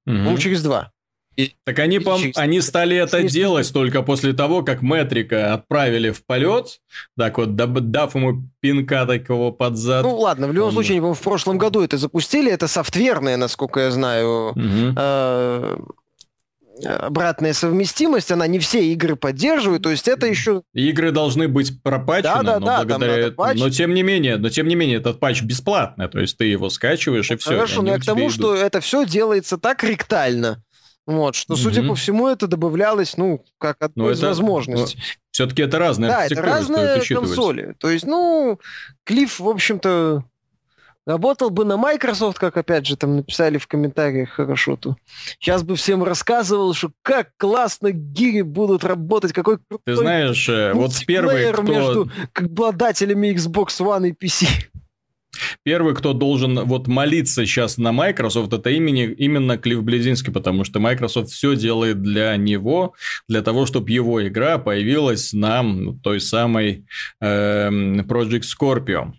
Mm-hmm. Ну, через два. И, так они, пом... они стали это делать только после того, как Метрика отправили в полет, так вот, дав ему пинка такого под зад. Ну ладно, в любом Он... случае, в прошлом году это запустили, это софтверное, насколько я знаю, угу. обратная совместимость, она не все игры поддерживает, то есть это еще... Игры должны быть пропачены, да, да, но да, благодаря... Но тем не менее, но тем не менее, этот патч бесплатный, то есть ты его скачиваешь и все. Хорошо, но я к тому, идут. что это все делается так ректально, вот, что, судя mm-hmm. по всему, это добавлялось, ну, как одну ну, из это, возможностей. Ну, все-таки это разные Да, это разные консоли. То есть, ну, Клифф, в общем-то, работал бы на Microsoft, как, опять же, там написали в комментариях хорошо, то сейчас бы всем рассказывал, что как классно гири будут работать, какой крутой Ты знаешь, э, вот первый, кто... между обладателями Xbox One и PC. Первый, кто должен вот молиться сейчас на Microsoft, это имени, именно Клифф Близинский, потому что Microsoft все делает для него, для того, чтобы его игра появилась на той самой э, Project Scorpio.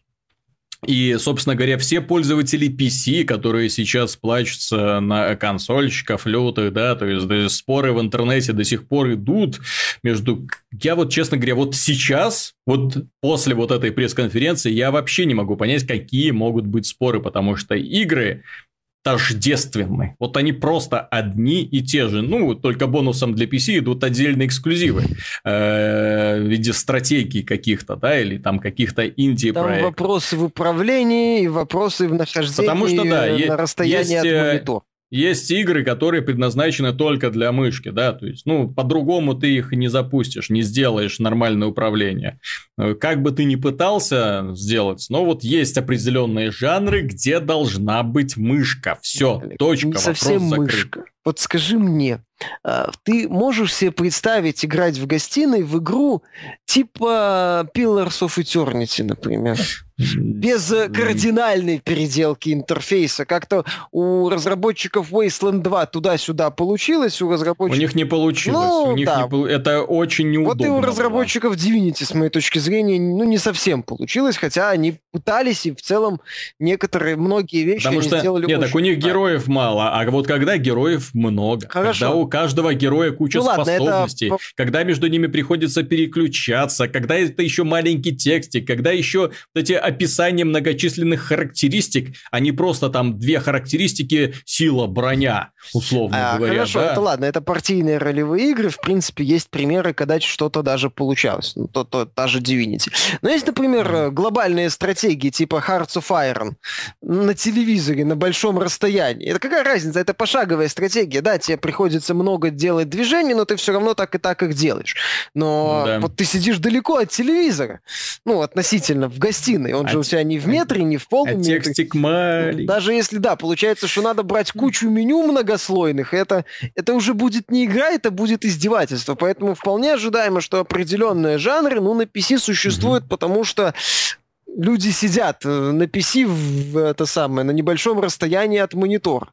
И, собственно говоря, все пользователи PC, которые сейчас плачутся на консольщиков, лютых, да, то есть да, споры в интернете до сих пор идут между... Я вот, честно говоря, вот сейчас, вот после вот этой пресс-конференции, я вообще не могу понять, какие могут быть споры, потому что игры тождественны. Вот они просто одни и те же. Ну, только бонусом для PC идут отдельные эксклюзивы э, в виде стратегий каких-то, да, или там каких-то инди-проектов. Там вопросы в управлении вопросы в нахождении Потому что, да, на расстоянии от э, монитора. Есть игры, которые предназначены только для мышки, да, то есть, ну, по-другому ты их не запустишь, не сделаешь нормальное управление. Э, как бы ты ни пытался сделать, но вот есть определенные жанры, где должна быть мышка. Все, точка, не совсем вопрос закрыт. мышка. Вот скажи мне, а, ты можешь себе представить играть в гостиной в игру типа Pillars of Eternity, например? без э, кардинальной переделки интерфейса. Как-то у разработчиков Wasteland 2 туда-сюда получилось, у разработчиков... У них не получилось. Ну, у них да. не... Это очень неудобно. Вот и у разработчиков Divinity, с моей точки зрения, ну, не совсем получилось, хотя они пытались, и в целом некоторые, многие вещи Потому они что... сделали Нет, так у них героев мало, а вот когда героев много, Хорошо. когда у каждого героя куча ну, ладно, способностей, это... когда между ними приходится переключаться, когда это еще маленький текстик, когда еще вот эти описание многочисленных характеристик, а не просто там две характеристики сила, броня, условно а, говоря. Хорошо, да? это ладно, это партийные ролевые игры, в принципе, есть примеры, когда что-то даже получалось, ну, то, то, та же Divinity. Но есть, например, mm. глобальные стратегии типа Hearts of Iron на телевизоре на большом расстоянии. Это какая разница? Это пошаговая стратегия, да, тебе приходится много делать движений, но ты все равно так и так их делаешь. Но да. вот ты сидишь далеко от телевизора, ну, относительно, в гостиной, он а же у тебя не в метре, не в полном а текстик маленький. Даже если, да, получается, что надо брать кучу меню многослойных, это, это уже будет не игра, это будет издевательство. Поэтому вполне ожидаемо, что определенные жанры, ну, на PC существуют, mm-hmm. потому что люди сидят э, на PC в это самое, на небольшом расстоянии от монитора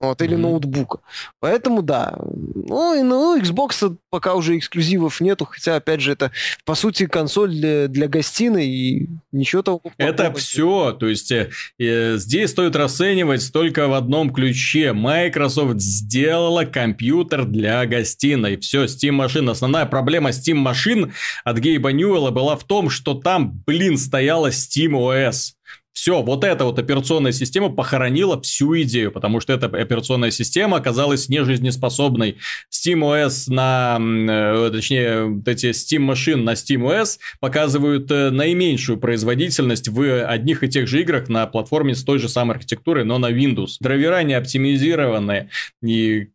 вот, или mm-hmm. ноутбука. Поэтому да. Ну, и ну, Xbox пока уже эксклюзивов нету, хотя, опять же, это, по сути, консоль для, для гостиной, и ничего того Это все, то есть э, э, здесь стоит расценивать только в одном ключе. Microsoft сделала компьютер для гостиной. Все, Steam машин. Основная проблема Steam машин от Гейба Ньюэлла была в том, что там, блин, стояла SteamOS. Все, вот эта вот операционная система похоронила всю идею, потому что эта операционная система оказалась нежизнеспособной. SteamOS на, э, точнее, вот эти Steam машин на SteamOS показывают э, наименьшую производительность в одних и тех же играх на платформе с той же самой архитектурой, но на Windows. Драйвера не оптимизированы, и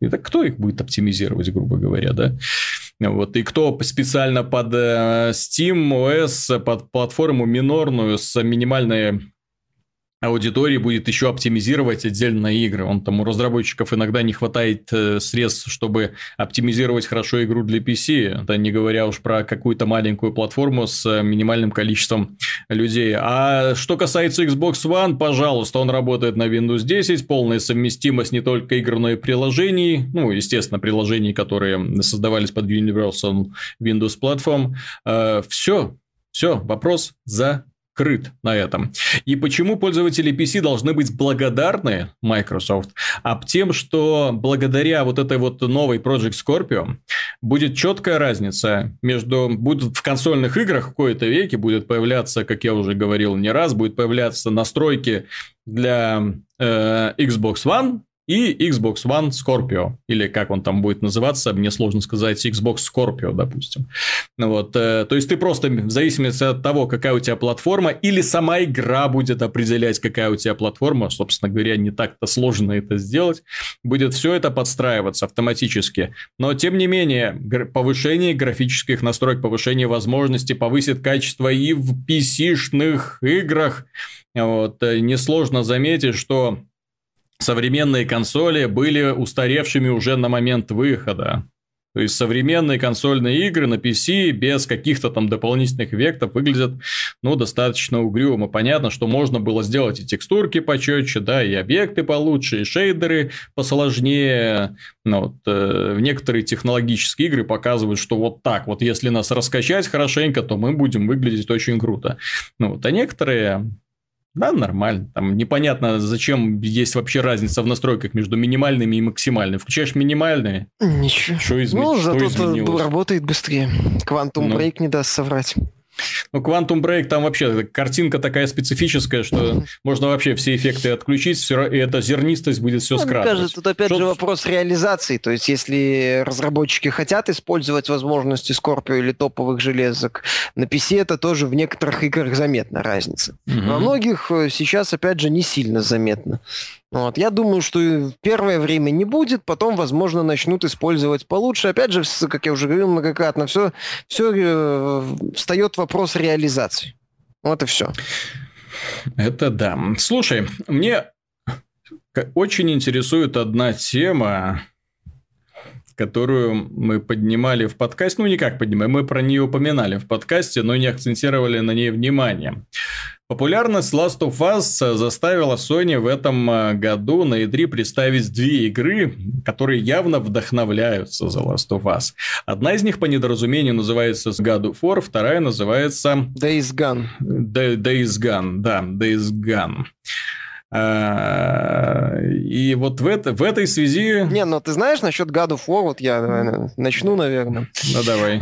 это кто их будет оптимизировать, грубо говоря, да? Вот. И кто специально под э, Steam OS, под платформу минорную с минимальной аудитории будет еще оптимизировать отдельно игры. Он там у разработчиков иногда не хватает э, средств, чтобы оптимизировать хорошо игру для PC. Это не говоря уж про какую-то маленькую платформу с э, минимальным количеством людей. А что касается Xbox One, пожалуйста, он работает на Windows 10, полная совместимость не только игр, но и приложений. Ну, естественно, приложений, которые создавались под Universal Windows Platform. Э, все, все, вопрос за крыт на этом. И почему пользователи PC должны быть благодарны Microsoft? А тем, что благодаря вот этой вот новой Project Scorpio будет четкая разница между... Будут в консольных играх в кои-то веке будет появляться, как я уже говорил не раз, будет появляться настройки для э, Xbox One, и Xbox One Scorpio, или как он там будет называться, мне сложно сказать, Xbox Scorpio, допустим. Ну вот, э, то есть ты просто в зависимости от того, какая у тебя платформа, или сама игра будет определять, какая у тебя платформа, собственно говоря, не так-то сложно это сделать, будет все это подстраиваться автоматически. Но, тем не менее, повышение графических настроек, повышение возможностей повысит качество и в PC-шных играх. Вот, э, несложно заметить, что современные консоли были устаревшими уже на момент выхода. То есть современные консольные игры на PC без каких-то там дополнительных эффектов выглядят, ну, достаточно угрюмо. Понятно, что можно было сделать и текстурки почетче, да, и объекты получше, и шейдеры посложнее. Но вот, э, некоторые технологические игры показывают, что вот так вот, если нас раскачать хорошенько, то мы будем выглядеть очень круто. Ну, вот, а некоторые да, нормально. Там непонятно, зачем есть вообще разница в настройках между минимальными и максимальными. Включаешь минимальные. Ничего. Что, изме... ну, что зато изменилось? работает быстрее. Quantum ну. Break не даст соврать. Ну, Quantum Break там вообще картинка такая специфическая, что можно вообще все эффекты отключить, все, и эта зернистость будет все ну, скрадывать. Мне кажется, тут опять что... же вопрос реализации. То есть, если разработчики хотят использовать возможности Scorpio или топовых железок на PC, это тоже в некоторых играх заметна разница. Угу. Во многих э, сейчас, опять же, не сильно заметно. Вот. Я думаю, что первое время не будет, потом, возможно, начнут использовать получше. Опять же, как я уже говорил многократно, все, все э, встает вопрос реализации. Вот и все. Это да. Слушай, мне очень интересует одна тема, которую мы поднимали в подкасте. Ну, не как поднимали, мы про нее упоминали в подкасте, но не акцентировали на ней внимание. Популярность Last of Us заставила Sony в этом э, году на E3 представить две игры, которые явно вдохновляются за Last of Us. Одна из них по недоразумению называется God of War, вторая называется... Days Gone. Days Gone, да, Days Gone. И вот в, это, в этой связи... Не, ну ты знаешь насчет God of War, вот я наверное, начну, наверное. Ну давай.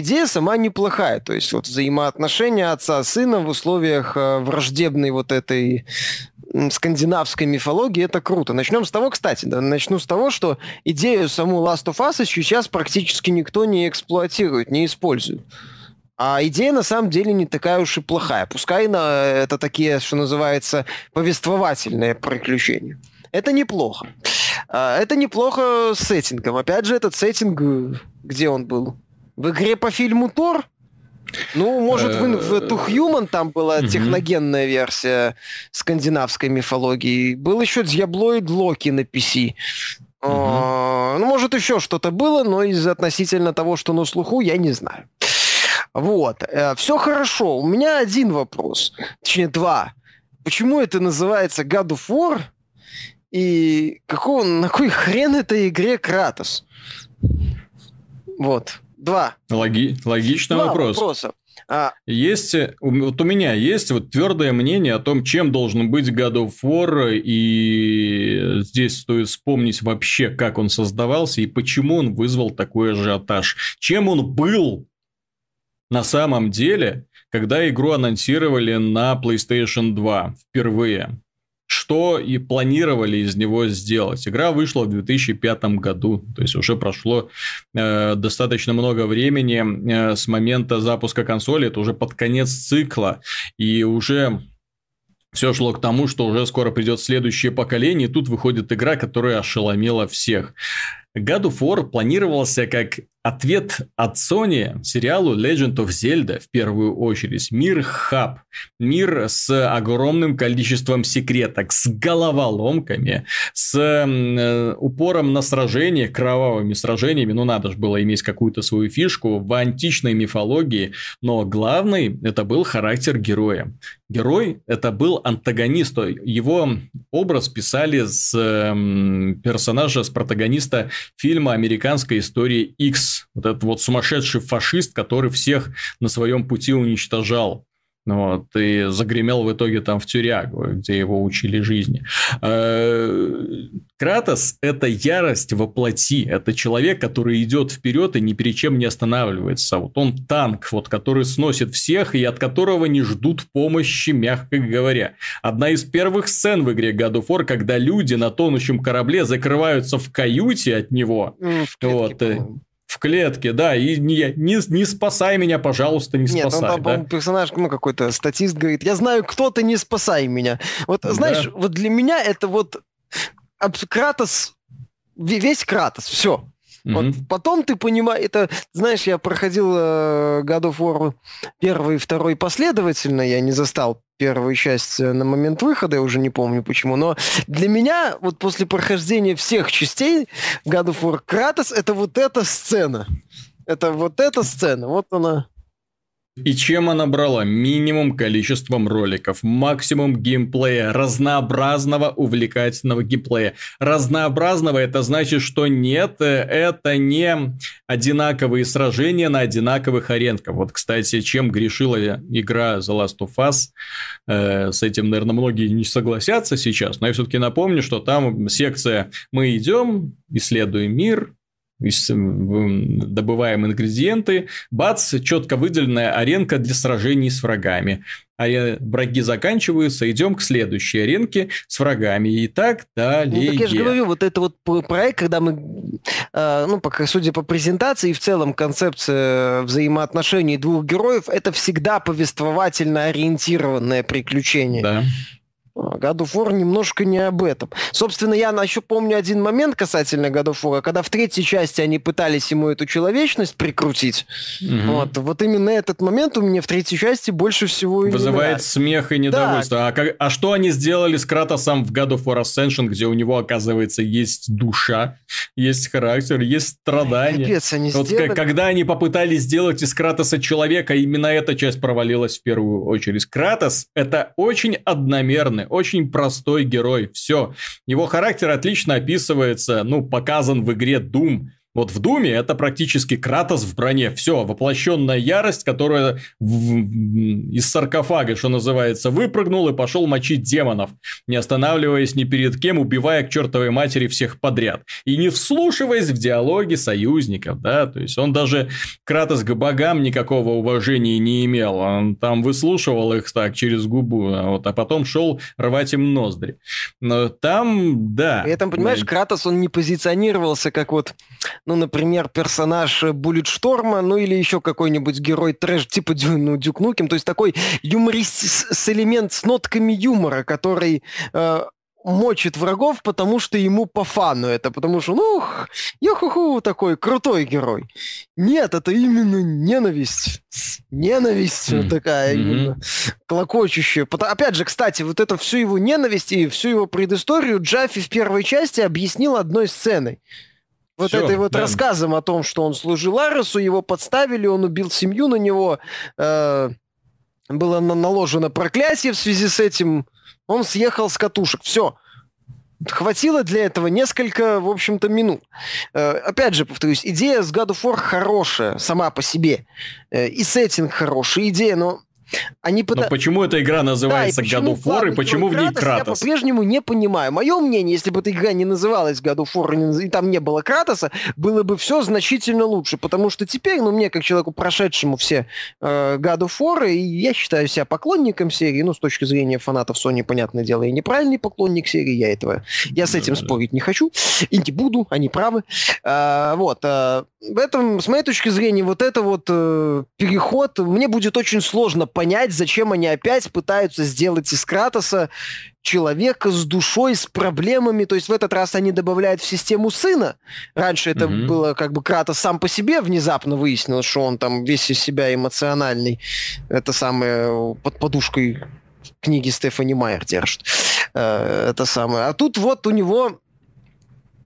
Идея сама неплохая, то есть вот взаимоотношения отца с сыном в условиях а, враждебной вот этой скандинавской мифологии, это круто. Начнем с того, кстати, да, начну с того, что идею саму Last of Us сейчас практически никто не эксплуатирует, не использует. А идея на самом деле не такая уж и плохая. Пускай на, это такие, что называется, повествовательные приключения. Это неплохо. А, это неплохо с сеттингом. Опять же, этот сеттинг, где он был? В игре по фильму Тор? Ну, может, в, в Two Human там была техногенная версия скандинавской мифологии. Был еще Diabloid Локи на PC. Uh-huh. Ну, может, еще что-то было, но из относительно того, что на слуху, я не знаю. Вот. Э, Все хорошо. У меня один вопрос. Точнее, два. Почему это называется God of War? И какого, на какой хрен этой игре Кратос? Вот. Два. Логи... Логичный Два вопрос. вопроса. А... Есть, вот у меня есть вот твердое мнение о том, чем должен быть God of War, и здесь стоит вспомнить вообще, как он создавался и почему он вызвал такой ажиотаж. Чем он был на самом деле, когда игру анонсировали на PlayStation 2 впервые, что и планировали из него сделать. Игра вышла в 2005 году, то есть уже прошло э, достаточно много времени э, с момента запуска консоли, это уже под конец цикла, и уже все шло к тому, что уже скоро придет следующее поколение, и тут выходит игра, которая ошеломила всех. God of War планировался как ответ от Sony сериалу Legend of Zelda в первую очередь. Мир хаб. Мир с огромным количеством секреток, с головоломками, с э, упором на сражения, кровавыми сражениями. Ну, надо же было иметь какую-то свою фишку в античной мифологии. Но главный это был характер героя. Герой это был антагонист. Его образ писали с э, персонажа, с протагониста фильма «Американская история X». Вот этот вот сумасшедший фашист, который всех на своем пути уничтожал. Вот, и загремел в итоге там в тюрягу, где его учили жизни. Кратос – это ярость во плоти. Это человек, который идет вперед и ни перед чем не останавливается. Вот он танк, вот, который сносит всех и от которого не ждут помощи, мягко говоря. Одна из первых сцен в игре God of War, когда люди на тонущем корабле закрываются в каюте от него. В клетке, вот, э, в клетке, да, и не, не, не спасай меня, пожалуйста, не Нет, спасай. Нет, там, да? персонаж, ну, какой-то статист говорит, я знаю, кто ты, не спасай меня. Вот, да. знаешь, вот для меня это вот Кратос, весь Кратос, все. Mm-hmm. Вот потом ты понимаешь, это, знаешь, я проходил э, God of War первый и второй последовательно, я не застал первую часть э, на момент выхода, я уже не помню почему, но для меня вот после прохождения всех частей God of War Кратос это вот эта сцена. Это вот эта сцена, вот она. И чем она брала? Минимум количеством роликов, максимум геймплея, разнообразного увлекательного геймплея. Разнообразного это значит, что нет, э, это не одинаковые сражения на одинаковых аренках. Вот, кстати, чем грешила игра The Last of Us, э, с этим, наверное, многие не согласятся сейчас, но я все-таки напомню, что там секция «Мы идем, исследуем мир», добываем ингредиенты, бац, четко выделенная аренка для сражений с врагами. А враги заканчиваются, идем к следующей аренке с врагами и так далее. Ну, так я же говорю, вот это вот проект, когда мы, э, ну, пока, судя по презентации и в целом концепция взаимоотношений двух героев, это всегда повествовательно ориентированное приключение. Да. God of War немножко не об этом. Собственно, я еще помню один момент касательно God of War, когда в третьей части они пытались ему эту человечность прикрутить. Угу. Вот, вот именно этот момент у меня в третьей части больше всего Вызывает смех и недовольство. Да. А, как, а что они сделали с Кратосом в God of War Ascension, где у него, оказывается, есть душа, есть характер, есть страдания? Капец, они вот сделали... Когда они попытались сделать из Кратоса человека, именно эта часть провалилась в первую очередь. Кратос – это очень одномерный, очень простой герой. Все. Его характер отлично описывается, ну, показан в игре Doom. Вот в Думе это практически Кратос в броне. Все, воплощенная ярость, которая в, из саркофага, что называется, выпрыгнул и пошел мочить демонов, не останавливаясь ни перед кем, убивая к чертовой матери всех подряд. И не вслушиваясь в диалоги союзников, да, то есть он даже Кратос к богам никакого уважения не имел. Он там выслушивал их так через губу, а, вот, а потом шел рвать им ноздри. Но там, да. При этом, понимаешь, Кратос, он не позиционировался как вот ну, например, персонаж Буллетшторма, ну или еще какой-нибудь герой трэш типа ну, Дюк Нукем, то есть такой юморист с элемент с нотками юмора, который э, мочит врагов, потому что ему по фану это, потому что, ну, яхуху, такой крутой герой. Нет, это именно ненависть. Ненависть mm. такая mm-hmm. именно клокочущая. Опять же, кстати, вот это всю его ненависть и всю его предысторию Джаффи в первой части объяснил одной сценой. Вот Все, этой вот да. рассказом о том, что он служил Аресу, его подставили, он убил семью на него, э, было наложено проклятие в связи с этим, он съехал с катушек. Все. Хватило для этого несколько, в общем-то, минут. Э, опять же, повторюсь, идея с God of War хорошая сама по себе. Э, и сеттинг хороший, идея, но они пыта... Но почему эта игра называется да, God of War, и почему в ней Кратос? Я по-прежнему не понимаю. Мое мнение, если бы эта игра не называлась God of War, и там не было Кратоса, было бы все значительно лучше, потому что теперь, ну, мне, как человеку, прошедшему все э, God of War, и я считаю себя поклонником серии, ну, с точки зрения фанатов Sony, понятное дело, я неправильный поклонник серии, я этого, я с этим да, спорить да. не хочу, и не буду, они правы. Э, вот, э, этом, с моей точки зрения, вот это вот э, переход, мне будет очень сложно понять, зачем они опять пытаются сделать из Кратоса человека с душой, с проблемами. То есть в этот раз они добавляют в систему сына. Раньше это mm-hmm. было как бы Кратос сам по себе внезапно выяснилось, что он там весь из себя эмоциональный. Это самое под подушкой книги Стефани Майер держит. Э, это самое. А тут вот у него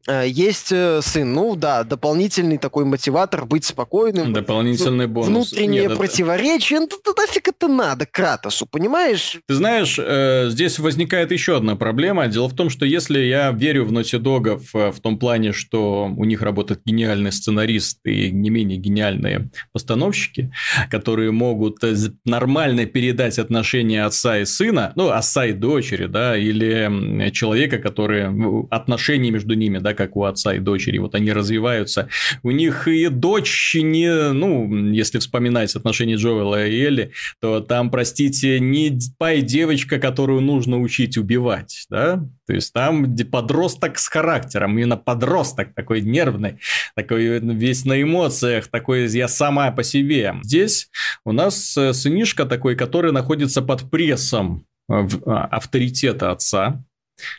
есть э, сын. Ну да, дополнительный такой мотиватор быть спокойным. Дополнительный бонус. Внутреннее Нет, противоречие. Это... Ну, нафиг это надо Кратосу, понимаешь? Ты знаешь, э, здесь возникает еще одна проблема. Дело в том, что если я верю в Naughty Dog в, в том плане, что у них работает гениальный сценарист и не менее гениальные постановщики, которые могут нормально передать отношения отца и сына, ну, отца и дочери, да, или человека, который отношения между ними, да, как у отца и дочери, вот они развиваются. У них и дочь не, ну, если вспоминать отношения Джоэла и Элли, то там, простите, не пай девочка, которую нужно учить убивать, да, то есть там подросток с характером, именно подросток такой нервный, такой весь на эмоциях, такой я сама по себе. Здесь у нас э, сынишка такой, который находится под прессом э, а, авторитета отца,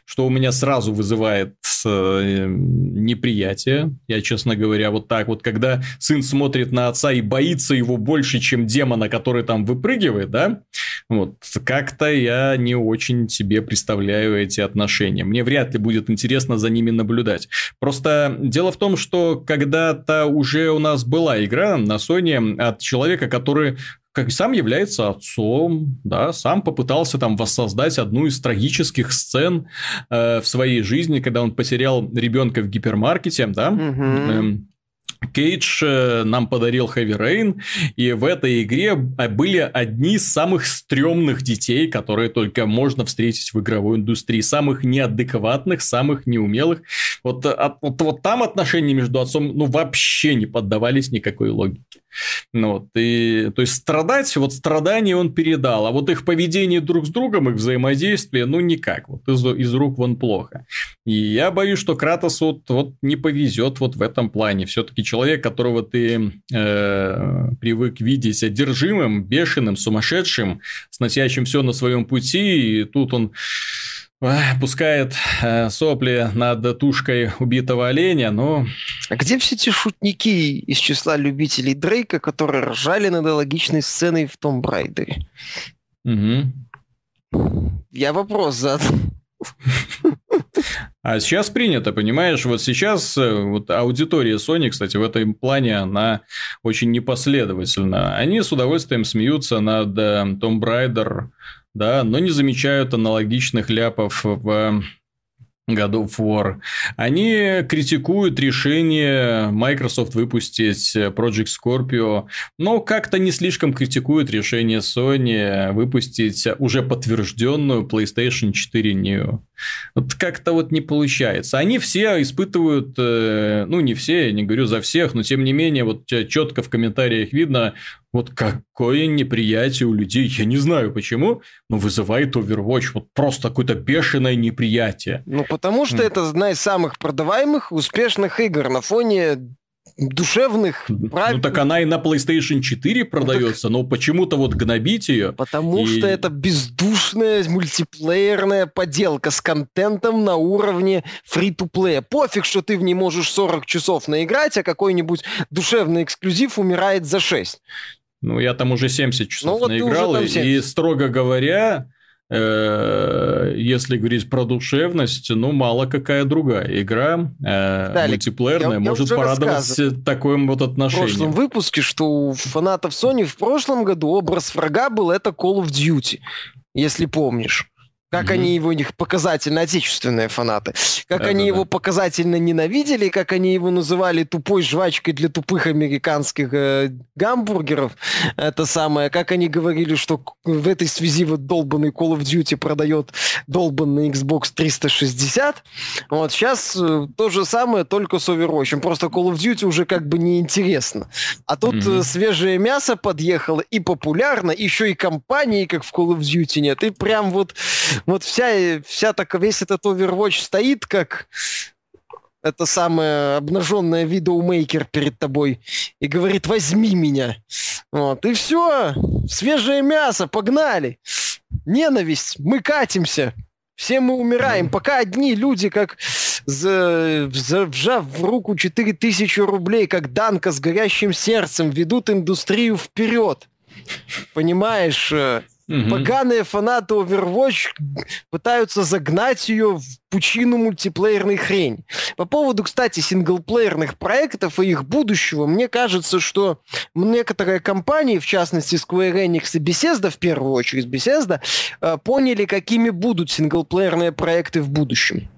что у меня сразу вызывает э, неприятие. Я, честно говоря, вот так вот, когда сын смотрит на отца и боится его больше, чем демона, который там выпрыгивает, да, вот, как-то я не очень себе представляю эти отношения. Мне вряд ли будет интересно за ними наблюдать. Просто дело в том, что когда-то уже у нас была игра на Sony от человека, который как сам является отцом, да, сам попытался там воссоздать одну из трагических сцен э, в своей жизни, когда он потерял ребенка в гипермаркете, да, угу. Кейдж э, нам подарил Heavy Rain, и в этой игре а, были одни из самых стрёмных детей, которые только можно встретить в игровой индустрии. Самых неадекватных, самых неумелых. Вот, а, вот, вот там отношения между отцом ну, вообще не поддавались никакой логике. Ну, вот, и, то есть страдать, вот страдания он передал, а вот их поведение друг с другом, их взаимодействие, ну никак, вот из, из рук вон плохо. И я боюсь, что Кратос вот, вот не повезет вот в этом плане. Все-таки человек, которого ты э, привык видеть одержимым, бешеным, сумасшедшим, сносящим все на своем пути, и тут он пускает э, сопли над тушкой убитого оленя, но... А где все эти шутники из числа любителей Дрейка, которые ржали над логичной сценой в Том Брайдере? Угу. Я вопрос задал. А сейчас принято, понимаешь, вот сейчас э, вот аудитория Sony, кстати, в этом плане, она очень непоследовательна. Они с удовольствием смеются над Том э, Брайдер, да, но не замечают аналогичных ляпов в God of War. Они критикуют решение Microsoft выпустить Project Scorpio, но как-то не слишком критикуют решение Sony выпустить уже подтвержденную PlayStation 4 Neo. Вот как-то вот не получается. Они все испытывают, э, ну не все, я не говорю за всех, но тем не менее, вот четко в комментариях видно, вот какое неприятие у людей, я не знаю почему, но вызывает Overwatch вот просто какое-то бешеное неприятие. Ну, потому что это одна из самых продаваемых успешных игр на фоне душевных. Прав... Ну так она и на PlayStation 4 продается, ну, так... но почему-то вот гнобить ее. Потому и... что это бездушная мультиплеерная поделка с контентом на уровне фри-то-плея. Пофиг, что ты в ней можешь 40 часов наиграть, а какой-нибудь душевный эксклюзив умирает за 6. Ну, я там уже 70 часов ну, вот наиграл, и, и, строго говоря, э, если говорить про душевность, ну, мало какая другая игра э, Далее, мультиплеерная я, может я порадовать таким вот отношением. В прошлом выпуске, что у фанатов Sony в прошлом году образ врага был это Call of Duty, если помнишь. Как mm-hmm. они его, у них показательно отечественные фанаты. Как они его показательно ненавидели, как они его называли тупой жвачкой для тупых американских э, гамбургеров. Это самое. Как они говорили, что в этой связи вот долбанный Call of Duty продает долбанный Xbox 360. Вот сейчас э, то же самое, только с Overwatch. Просто Call of Duty уже как бы неинтересно. А тут mm-hmm. свежее мясо подъехало и популярно, еще и компании, как в Call of Duty нет. И прям вот вот вся, вся так, весь этот Overwatch стоит как это самое обнаженное видеомейкер перед тобой и говорит, возьми меня. Вот, и все, свежее мясо, погнали. Ненависть, мы катимся. Все мы умираем, пока одни люди, как за, за, вжав в руку 4000 рублей, как Данка с горящим сердцем, ведут индустрию вперед. Понимаешь? Угу. Поганые фанаты Overwatch пытаются загнать ее в пучину мультиплеерной хрень. По поводу, кстати, синглплеерных проектов и их будущего, мне кажется, что некоторые компании, в частности Square Enix и Bethesda, в первую очередь Bethesda, э, поняли, какими будут синглплеерные проекты в будущем.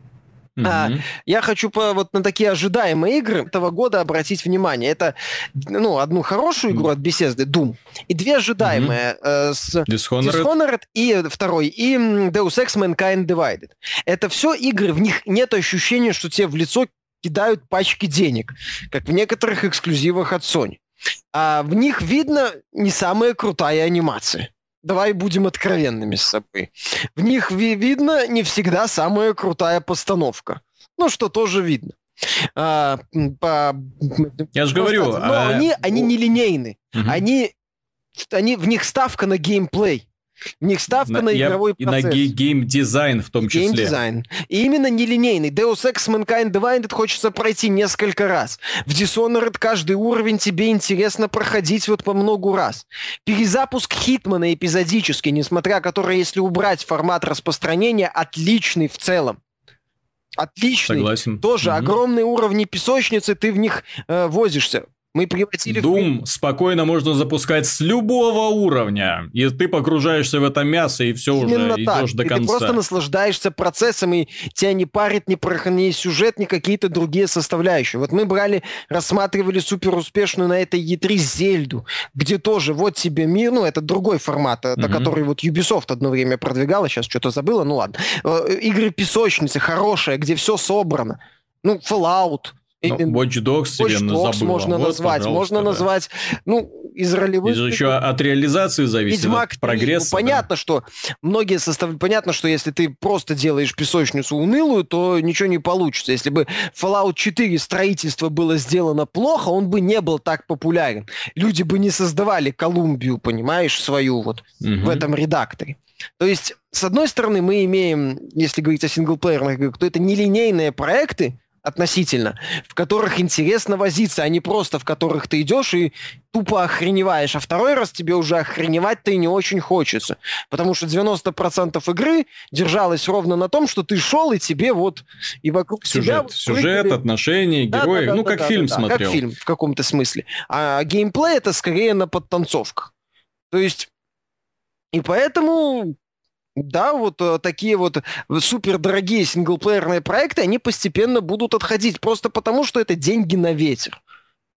Mm-hmm. А, я хочу по, вот на такие ожидаемые игры этого года обратить внимание. Это ну, одну хорошую игру mm-hmm. от Bethesda, Doom, и две ожидаемые mm-hmm. э, с Dishonored. Dishonored и второй, и Deus Ex Mankind Divided. Это все игры, в них нет ощущения, что тебе в лицо кидают пачки денег, как в некоторых эксклюзивах от Sony. А в них видно не самая крутая анимация давай будем откровенными с собой. В них ви- видно не всегда самая крутая постановка. Ну, что тоже видно. А, по, Я же говорю. Но а... они, они не линейны. Угу. Они, они, в них ставка на геймплей. У них ставка на, на игровой я, процесс. И на геймдизайн в том числе. Геймдизайн. И именно нелинейный. Deus Ex Mankind Divided хочется пройти несколько раз. В Dishonored каждый уровень тебе интересно проходить вот по многу раз. Перезапуск Хитмана эпизодически, несмотря который, если убрать формат распространения, отличный в целом. Отличный. Согласен. Тоже угу. огромные уровни песочницы, ты в них э, возишься. Мы превратили... Doom в... спокойно можно запускать с любого уровня, и ты погружаешься в это мясо, и все Именно уже так. идешь до и конца. ты просто наслаждаешься процессом, и тебя не парит ни, про... ни сюжет, ни какие-то другие составляющие. Вот мы брали, рассматривали супер успешную на этой E3 Зельду, где тоже вот тебе мир, ну, это другой формат, это mm-hmm. который вот Ubisoft одно время продвигала, сейчас что-то забыла, ну ладно. Э, игры песочницы хорошие, где все собрано. Ну, Fallout, ну, Watch Dogs Watch Dogs забыла. можно вот, назвать. Можно да. назвать, ну, из ролевых... Это еще от реализации зависит, Ведьмак от прогресса. Ну, понятно, да. что многие составляют... Понятно, что если ты просто делаешь песочницу унылую, то ничего не получится. Если бы Fallout 4 строительство было сделано плохо, он бы не был так популярен. Люди бы не создавали Колумбию, понимаешь, свою вот угу. в этом редакторе. То есть, с одной стороны, мы имеем, если говорить о синглплеерных играх, то это нелинейные проекты, относительно, в которых интересно возиться, а не просто в которых ты идешь и тупо охреневаешь, а второй раз тебе уже охреневать-то и не очень хочется. Потому что 90% игры держалось ровно на том, что ты шел, и тебе вот и вокруг сюжет, себя... Сюжет, прыгали... отношения, герои, да, да, ну, да, как да, фильм да, смотрел. Как фильм в каком-то смысле. А геймплей это скорее на подтанцовках. То есть... И поэтому да, вот э, такие вот супер дорогие синглплеерные проекты, они постепенно будут отходить, просто потому что это деньги на ветер.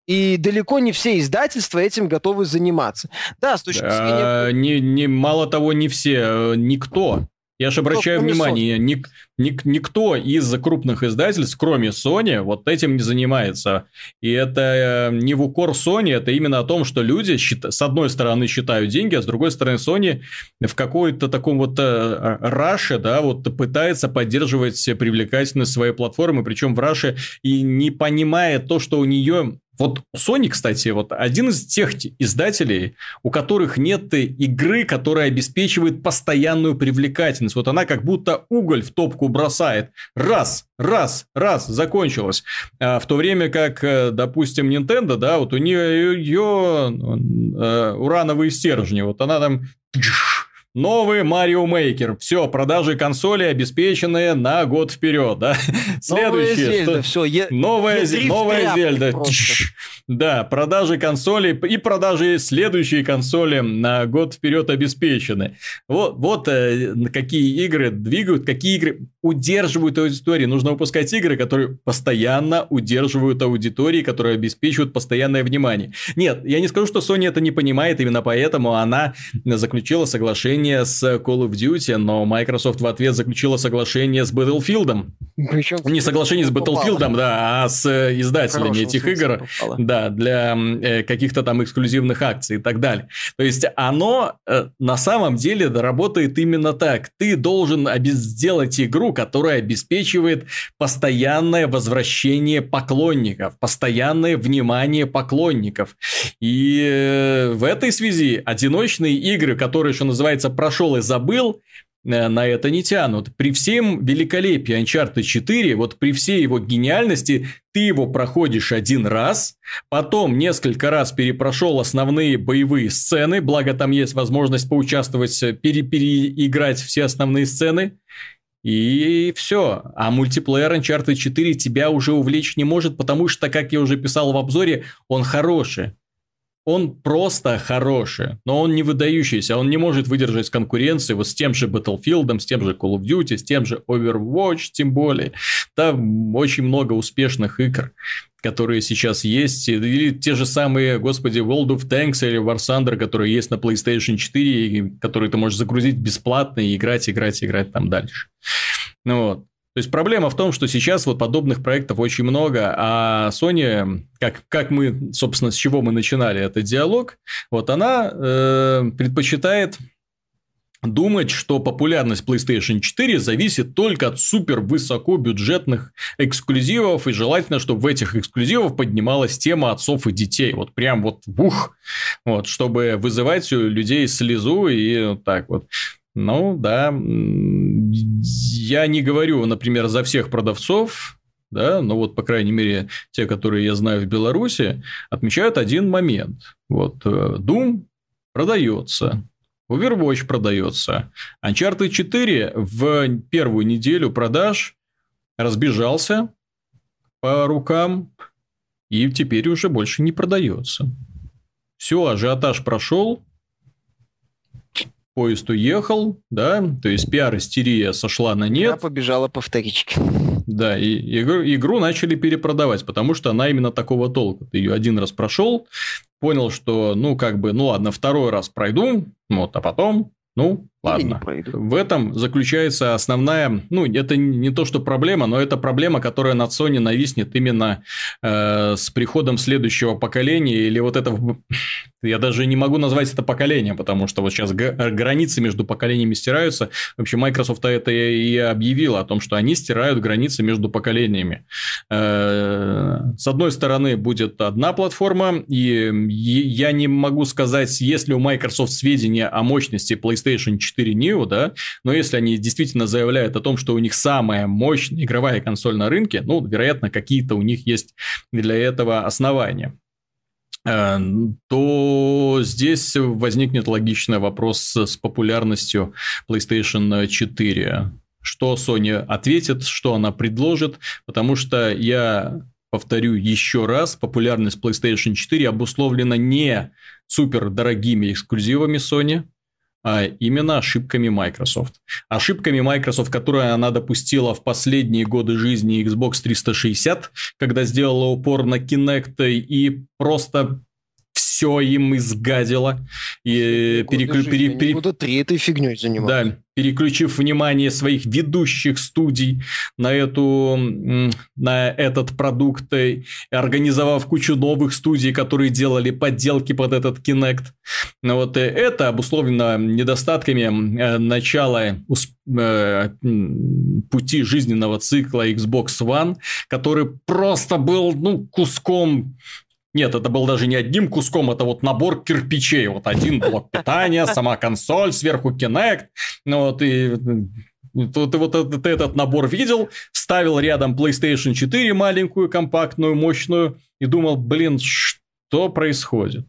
И далеко не все издательства этим готовы заниматься. Да, с точки зрения... А, не, не, мало того, не все, э, никто. Я же обращаю внимание, ник, ник, никто из крупных издательств, кроме Sony, вот этим не занимается. И это э, не в укор Sony, это именно о том, что люди с одной стороны считают деньги, а с другой стороны Sony в какой-то таком вот э, раше, да, вот пытается поддерживать привлекательность своей платформы, причем в раше и не понимает то, что у нее вот Sony, кстати, вот один из тех издателей, у которых нет игры, которая обеспечивает постоянную привлекательность. Вот она как будто уголь в топку бросает. Раз, раз, раз, закончилась. А в то время как, э, допустим, Nintendo, да, вот у нее ее э, урановые стержни, вот она там Новый Марио Мейкер. Все, продажи консоли обеспечены на год вперед, да? Следующее. Новая Зельда, все. Е... Новая, е... новая Зельда. Да, продажи консолей и продажи следующей консоли на год вперед обеспечены. Вот, вот э, какие игры двигают, какие игры удерживают аудиторию. Нужно выпускать игры, которые постоянно удерживают аудитории, которые обеспечивают постоянное внимание. Нет, я не скажу, что Sony это не понимает, именно поэтому она заключила соглашение с Call of Duty, но Microsoft в ответ заключила соглашение с Battlefield. Причем Не соглашение с Battlefield, да, а с э, издателями этих игр. Да, для э, каких-то там эксклюзивных акций и так далее. То есть оно э, на самом деле работает именно так. Ты должен сделать игру, которая обеспечивает постоянное возвращение поклонников, постоянное внимание поклонников. И в этой связи одиночные игры, которые еще называется прошел и забыл, э, на это не тянут. При всем великолепии Uncharted 4, вот при всей его гениальности, ты его проходишь один раз, потом несколько раз перепрошел основные боевые сцены, благо там есть возможность поучаствовать, э, пере переиграть все основные сцены, и все. А мультиплеер Uncharted 4 тебя уже увлечь не может, потому что, как я уже писал в обзоре, он хороший он просто хороший, но он не выдающийся, он не может выдержать конкуренции вот с тем же Battlefield, с тем же Call of Duty, с тем же Overwatch, тем более. Там очень много успешных игр, которые сейчас есть, или те же самые, господи, World of Tanks или War Thunder, которые есть на PlayStation 4, и которые ты можешь загрузить бесплатно и играть, играть, играть там дальше. Ну вот. То есть проблема в том, что сейчас вот подобных проектов очень много, а Sony, как, как мы, собственно, с чего мы начинали этот диалог, вот она э, предпочитает думать, что популярность PlayStation 4 зависит только от супер высокобюджетных эксклюзивов, и желательно, чтобы в этих эксклюзивах поднималась тема отцов и детей. Вот прям вот бух, вот, чтобы вызывать у людей слезу и вот так вот. Ну, да, я не говорю, например, за всех продавцов, да, но вот, по крайней мере, те, которые я знаю в Беларуси, отмечают один момент. Вот, э, Doom продается, Overwatch продается. Uncharted 4 в первую неделю продаж разбежался по рукам и теперь уже больше не продается. Все, ажиотаж прошел, поезд уехал, да, то есть пиар-истерия сошла на нет. Я побежала по вторичке. Да, и игру, игру начали перепродавать, потому что она именно такого толка. Ты ее один раз прошел, понял, что, ну, как бы, ну ладно, второй раз пройду, вот, а потом, ну, ладно. В этом заключается основная, ну, это не то, что проблема, но это проблема, которая над Sony нависнет именно э, с приходом следующего поколения, или вот это, я даже не могу назвать это поколением, потому что вот сейчас границы между поколениями стираются. Вообще, Microsoft это и объявила о том, что они стирают границы между поколениями. Э, с одной стороны, будет одна платформа, и я не могу сказать, есть ли у Microsoft сведения о мощности PlayStation 4 4 Neo, да, но если они действительно заявляют о том, что у них самая мощная игровая консоль на рынке, ну, вероятно, какие-то у них есть для этого основания э, то здесь возникнет логичный вопрос с популярностью PlayStation 4. Что Sony ответит, что она предложит, потому что я повторю еще раз, популярность PlayStation 4 обусловлена не супер дорогими эксклюзивами Sony, а именно ошибками Microsoft. Ошибками Microsoft, которые она допустила в последние годы жизни Xbox 360, когда сделала упор на Kinect и просто все им изгадило. И переклю... пере... пере... три этой фигней заниматься. Да, переключив внимание своих ведущих студий на, эту, на этот продукт, и организовав кучу новых студий, которые делали подделки под этот Kinect. Но вот это обусловлено недостатками э, начала э, пути жизненного цикла Xbox One, который просто был ну, куском нет, это был даже не одним куском, это вот набор кирпичей. Вот один блок питания, сама консоль, сверху Kinect. Ну вот и ты, ты вот этот, ты этот набор видел, ставил рядом PlayStation 4 маленькую, компактную, мощную и думал, блин, что происходит?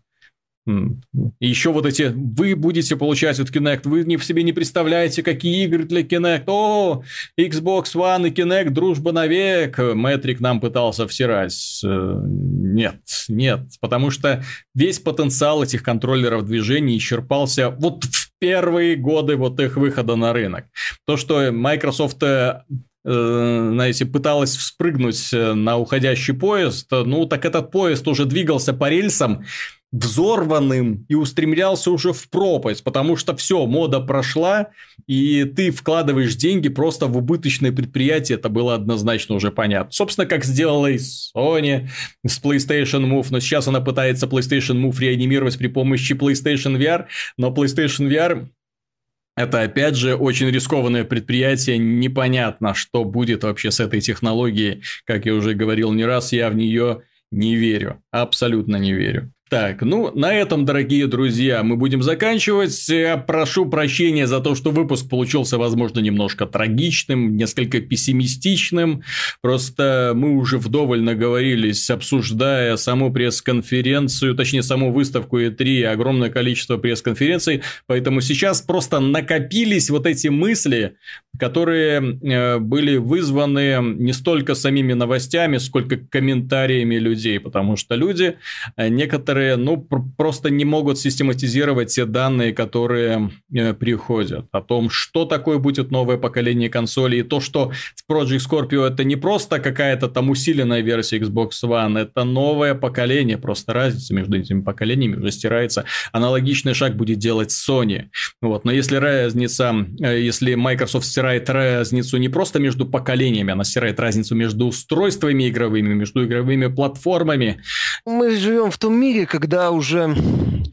И еще вот эти, вы будете получать от Kinect, вы не себе не представляете, какие игры для Kinect. О, Xbox One и Kinect, дружба навек. Мэтрик нам пытался всирать. Э, нет, нет, потому что весь потенциал этих контроллеров движений исчерпался вот в первые годы вот их выхода на рынок. То, что Microsoft э, э, знаете, пыталась вспрыгнуть на уходящий поезд, ну так этот поезд уже двигался по рельсам, взорванным и устремлялся уже в пропасть, потому что все, мода прошла, и ты вкладываешь деньги просто в убыточное предприятие, это было однозначно уже понятно. Собственно, как сделала и Sony с PlayStation Move, но сейчас она пытается PlayStation Move реанимировать при помощи PlayStation VR, но PlayStation VR это, опять же, очень рискованное предприятие. Непонятно, что будет вообще с этой технологией. Как я уже говорил не раз, я в нее не верю. Абсолютно не верю. Так, ну, на этом, дорогие друзья, мы будем заканчивать. Прошу прощения за то, что выпуск получился, возможно, немножко трагичным, несколько пессимистичным. Просто мы уже вдоволь наговорились, обсуждая саму пресс-конференцию, точнее, саму выставку E3, огромное количество пресс-конференций. Поэтому сейчас просто накопились вот эти мысли, которые э, были вызваны не столько самими новостями, сколько комментариями людей. Потому что люди э, некоторые которые, ну, пр- просто не могут систематизировать те данные, которые э, приходят. О том, что такое будет новое поколение консолей. И то, что в Project Scorpio это не просто какая-то там усиленная версия Xbox One, это новое поколение. Просто разница между этими поколениями уже стирается. Аналогичный шаг будет делать Sony. Вот. Но если разница, э, если Microsoft стирает разницу не просто между поколениями, она стирает разницу между устройствами игровыми, между игровыми платформами. Мы живем в том мире, когда уже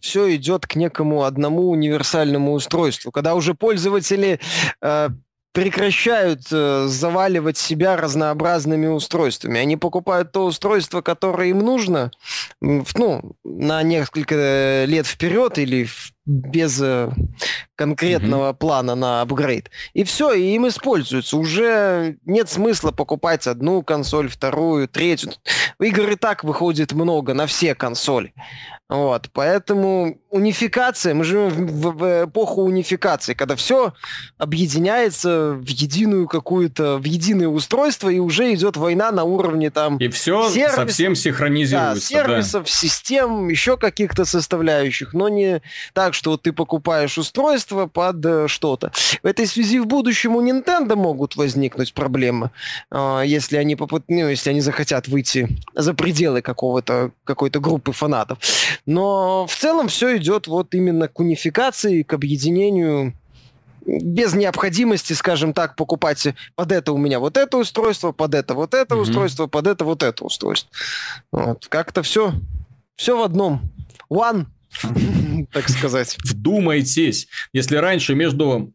все идет к некому одному универсальному устройству, когда уже пользователи э, прекращают э, заваливать себя разнообразными устройствами. Они покупают то устройство, которое им нужно, ну, на несколько лет вперед или без э, конкретного mm-hmm. плана на апгрейд. И все, и им используются. Уже нет смысла покупать одну консоль, вторую, третью. Игр и так выходит много на все консоли. Вот, поэтому унификация, мы живем в, в, эпоху унификации, когда все объединяется в единую какую-то, в единое устройство, и уже идет война на уровне там... И все сервисов, совсем синхронизируется. Да, сервисов, да. систем, еще каких-то составляющих, но не так, что вот ты покупаешь устройство под э, что-то. В этой связи в будущем у Nintendo могут возникнуть проблемы, э, если они попыт... ну, если они захотят выйти за пределы какого-то какой-то группы фанатов. Но в целом все идет вот именно к унификации, к объединению без необходимости, скажем так, покупать под это у меня вот это устройство, под это вот это mm-hmm. устройство, под это вот это устройство. Вот. Как-то все, все в одном. One, так сказать. Вдумайтесь, если раньше между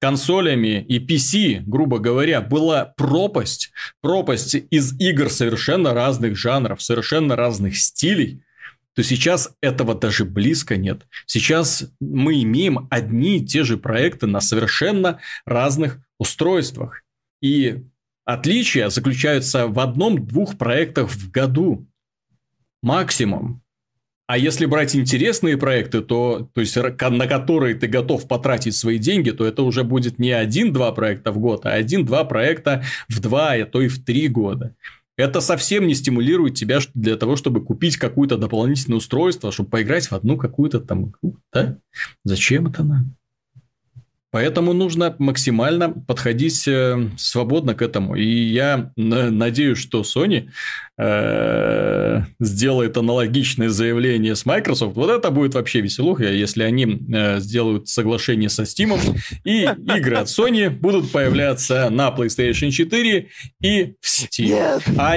консолями и PC, грубо говоря, была пропасть, пропасть из игр совершенно разных жанров, совершенно разных стилей, то сейчас этого даже близко нет. Сейчас мы имеем одни и те же проекты на совершенно разных устройствах. И отличия заключаются в одном-двух проектах в году. Максимум. А если брать интересные проекты, то, то есть на которые ты готов потратить свои деньги, то это уже будет не один-два проекта в год, а один-два проекта в два, а то и в три года. Это совсем не стимулирует тебя для того, чтобы купить какое-то дополнительное устройство, чтобы поиграть в одну какую-то там... Да? Зачем это надо? Поэтому нужно максимально подходить э, свободно к этому. И я надеюсь, что Sony э, сделает аналогичное заявление с Microsoft. Вот это будет вообще веселуха, если они э, сделают соглашение со Steam, и игры от Sony будут появляться на PlayStation 4 и в Steam. А,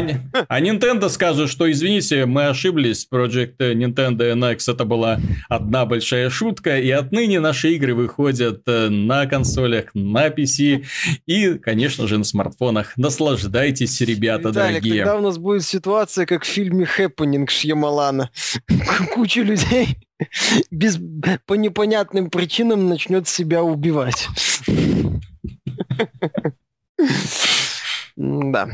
а Nintendo скажет, что извините, мы ошиблись, Project Nintendo NX это была одна большая шутка, и отныне наши игры выходят на консолях, на PC и, конечно же, на смартфонах. Наслаждайтесь, ребята Виталик, дорогие. Когда у нас будет ситуация, как в фильме «Хэппенинг» Шьямалана. Куча людей без, по непонятным причинам начнет себя убивать. Да.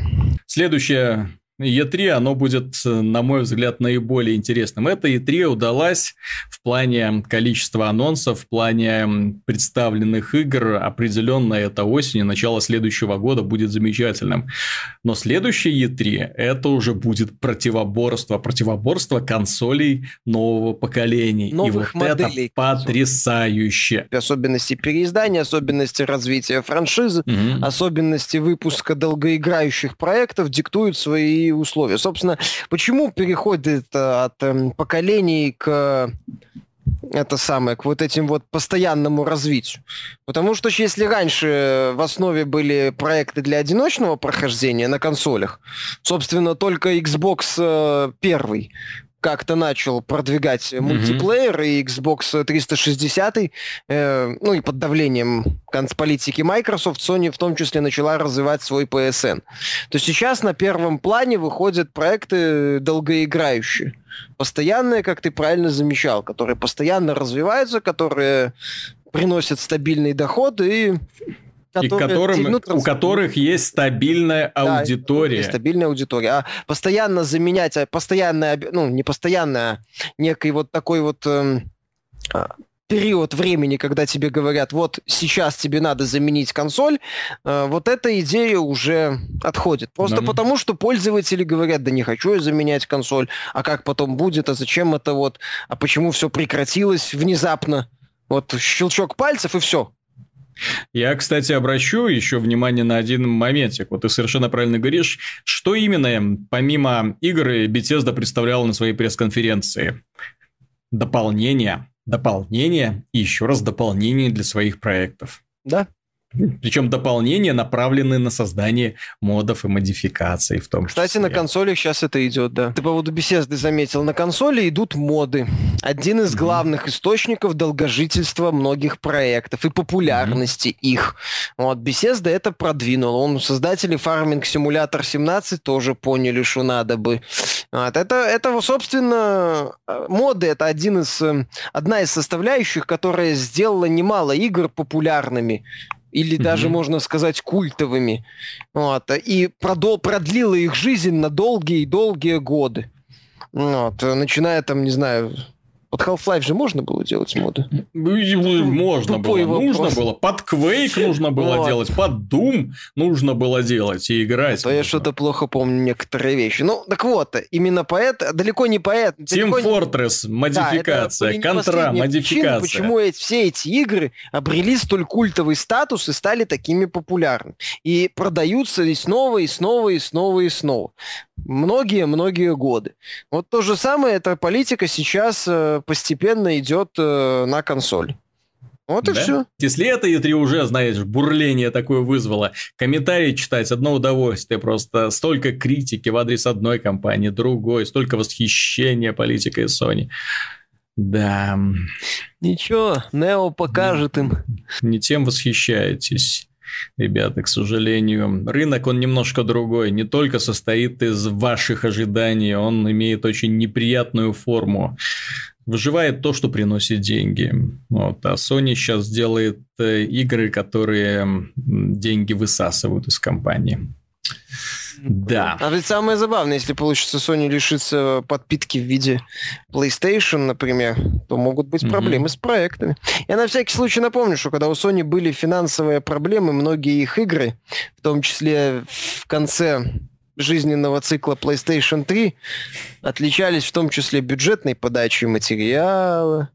Следующая E3, оно будет, на мой взгляд, наиболее интересным. Это E3 удалась в плане количества анонсов, в плане представленных игр. Определенно, это осень и начало следующего года будет замечательным. Но следующий E3, это уже будет противоборство. Противоборство консолей нового поколения. Новых и вот это потрясающе. Особенности переиздания, особенности развития франшизы, угу. особенности выпуска долгоиграющих проектов диктуют свои условия. Собственно, почему переходит от э, поколений к это самое, к вот этим вот постоянному развитию. Потому что если раньше в основе были проекты для одиночного прохождения на консолях, собственно, только Xbox э, первый как-то начал продвигать mm-hmm. мультиплеер, и Xbox 360, э, ну и под давлением политики Microsoft, Sony в том числе начала развивать свой PSN. То сейчас на первом плане выходят проекты долгоиграющие. Постоянные, как ты правильно замечал, которые постоянно развиваются, которые приносят стабильный доход и и которым, у которых есть стабильная аудитория. Да, стабильная аудитория. А постоянно заменять, а постоянная, ну, не постоянная, а некий вот такой вот а, период времени, когда тебе говорят, вот сейчас тебе надо заменить консоль, э, вот эта идея уже отходит. Просто да. потому, что пользователи говорят, да не хочу я заменять консоль, а как потом будет, а зачем это вот, а почему все прекратилось внезапно? Вот щелчок пальцев и все, я, кстати, обращу еще внимание на один моментик. Вот ты совершенно правильно говоришь, что именно, помимо игры, Bethesda представляла на своей пресс-конференции? Дополнение, дополнение и еще раз дополнение для своих проектов. Да. Причем дополнения направлены на создание модов и модификаций в том Кстати, числе. на консолях сейчас это идет, да. Ты по поводу Bethesda заметил, на консоли идут моды. Один из главных источников долгожительства многих проектов и популярности их. Вот, Bethesda это продвинул. Он, создатели Farming Simulator 17 тоже поняли, что надо бы. Вот, это, это, собственно, э, моды это один из, э, одна из составляющих, которая сделала немало игр популярными или даже, можно сказать, культовыми. Вот. И продол- продлила их жизнь на долгие-долгие годы. Вот. Начиная там, не знаю, под Half-Life же можно было делать моды? Можно Тупой было, вопрос. нужно было. Под Quake нужно было Вот. делать, под Doom нужно было делать и играть. То я что-то плохо помню некоторые вещи. Ну, так вот, именно поэт, далеко не поэт. Team далеко не- Fortress, Да, модификация, не контра, модификация. почему эти- все эти игры обрели столь культовый статус и стали такими популярными. И продаются и снова, и снова, и снова, и снова. Многие-многие годы. Вот то же самое, эта политика сейчас э, постепенно идет э, на консоль. Вот и Да? все. Если это E3 уже, знаешь, бурление такое вызвало, комментарии читать одно удовольствие, просто столько критики в адрес одной компании, другой, столько восхищения политикой Sony. Да, Ничего, Нео покажет им. не тем восхищаетесь. Ребята, к сожалению, рынок, он немножко другой. Не только состоит из ваших ожиданий, он имеет очень неприятную форму. Выживает то, что приносит деньги. Вот. А Sony сейчас делает э, игры, которые деньги высасывают из компании. Да. А ведь самое забавное, если получится Sony лишиться подпитки в виде PlayStation, например, то могут быть проблемы с проектами. Я на всякий случай напомню, что когда у Sony были финансовые проблемы, многие их игры, в том числе в конце жизненного цикла PlayStation 3, отличались в том числе бюджетной подачей материала,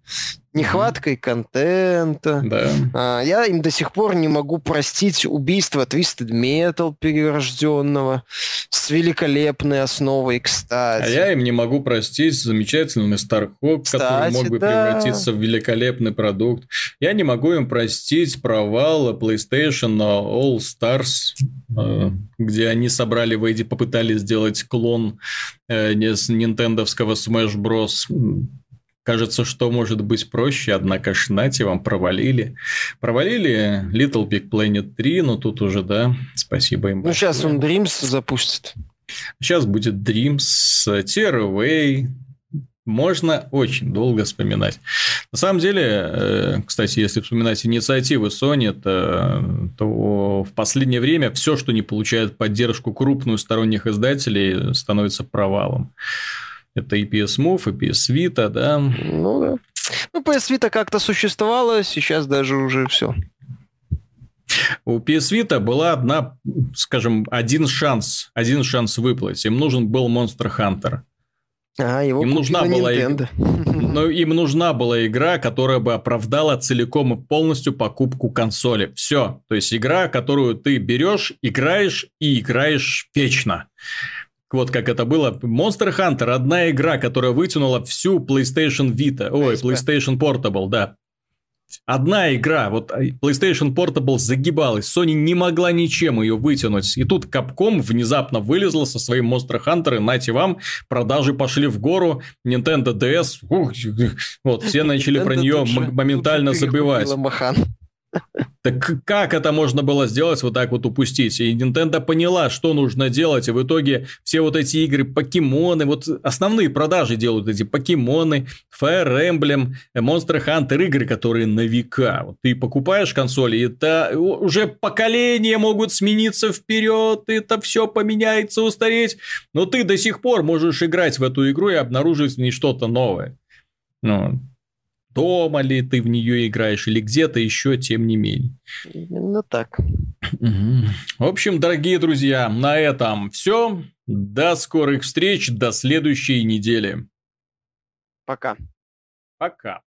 нехваткой контента. Да. А, Я им до сих пор не могу простить убийство Twisted Metal перерожденного с великолепной основой, кстати. А я им не могу простить замечательный Starhawk, который мог бы да. превратиться в великолепный продукт. Я не могу им простить провал PlayStation All Stars, э, где они собрали в попытались сделать клон э, с нинтендовского Smash Bros. Кажется, что может быть проще, однако ж нате вам провалили. Провалили Little Big Planet 3, но тут уже, да, спасибо им. Ну, сейчас он Dreams запустит. Сейчас будет Dreams, Tearaway. Можно очень долго вспоминать. На самом деле, э, кстати, если вспоминать инициативы Sony, то, то в последнее время все, что не получает поддержку крупную сторонних издателей, становится провалом. Это и PS Move, и PS Vita, да. Ну, да. Ну, PS Vita как-то существовала, сейчас даже уже все. У PS Vita была одна, скажем, один шанс, один шанс выплыть. Им нужен был Monster Hunter. А, его Им нужна была Nintendo. Но им нужна была игра, которая бы оправдала целиком и полностью покупку консоли. Все. То есть игра, которую ты берешь, играешь и играешь вечно. Вот как это было. Monster Hunter – одна игра, которая вытянула всю PlayStation Vita. Ой. PlayStation Portable, да. Одна игра, вот а, PlayStation Portable загибалась, Sony не могла ничем ее вытянуть. И тут Capcom внезапно вылезла со своим Monster Hunter, и нате вам, продажи пошли в гору, Nintendo DS, ух, вот, все начали про нее моментально тут Так как это можно было сделать, вот так вот упустить? И Nintendo поняла, что нужно делать, и в итоге все вот эти игры, покемоны, вот основные продажи делают эти покемоны, Fire Emblem, Monster Hunter, игры, которые на века. Вот ты покупаешь консоли, и это уже поколения могут смениться вперед, это все поменяется, устареть, но ты до сих пор можешь играть в эту игру и обнаружить в ней что-то новое. Ну, дома ли ты в нее играешь или где-то еще, тем не менее. Именно так. В общем, дорогие друзья, на этом все. До скорых встреч, до следующей недели. Пока. Пока.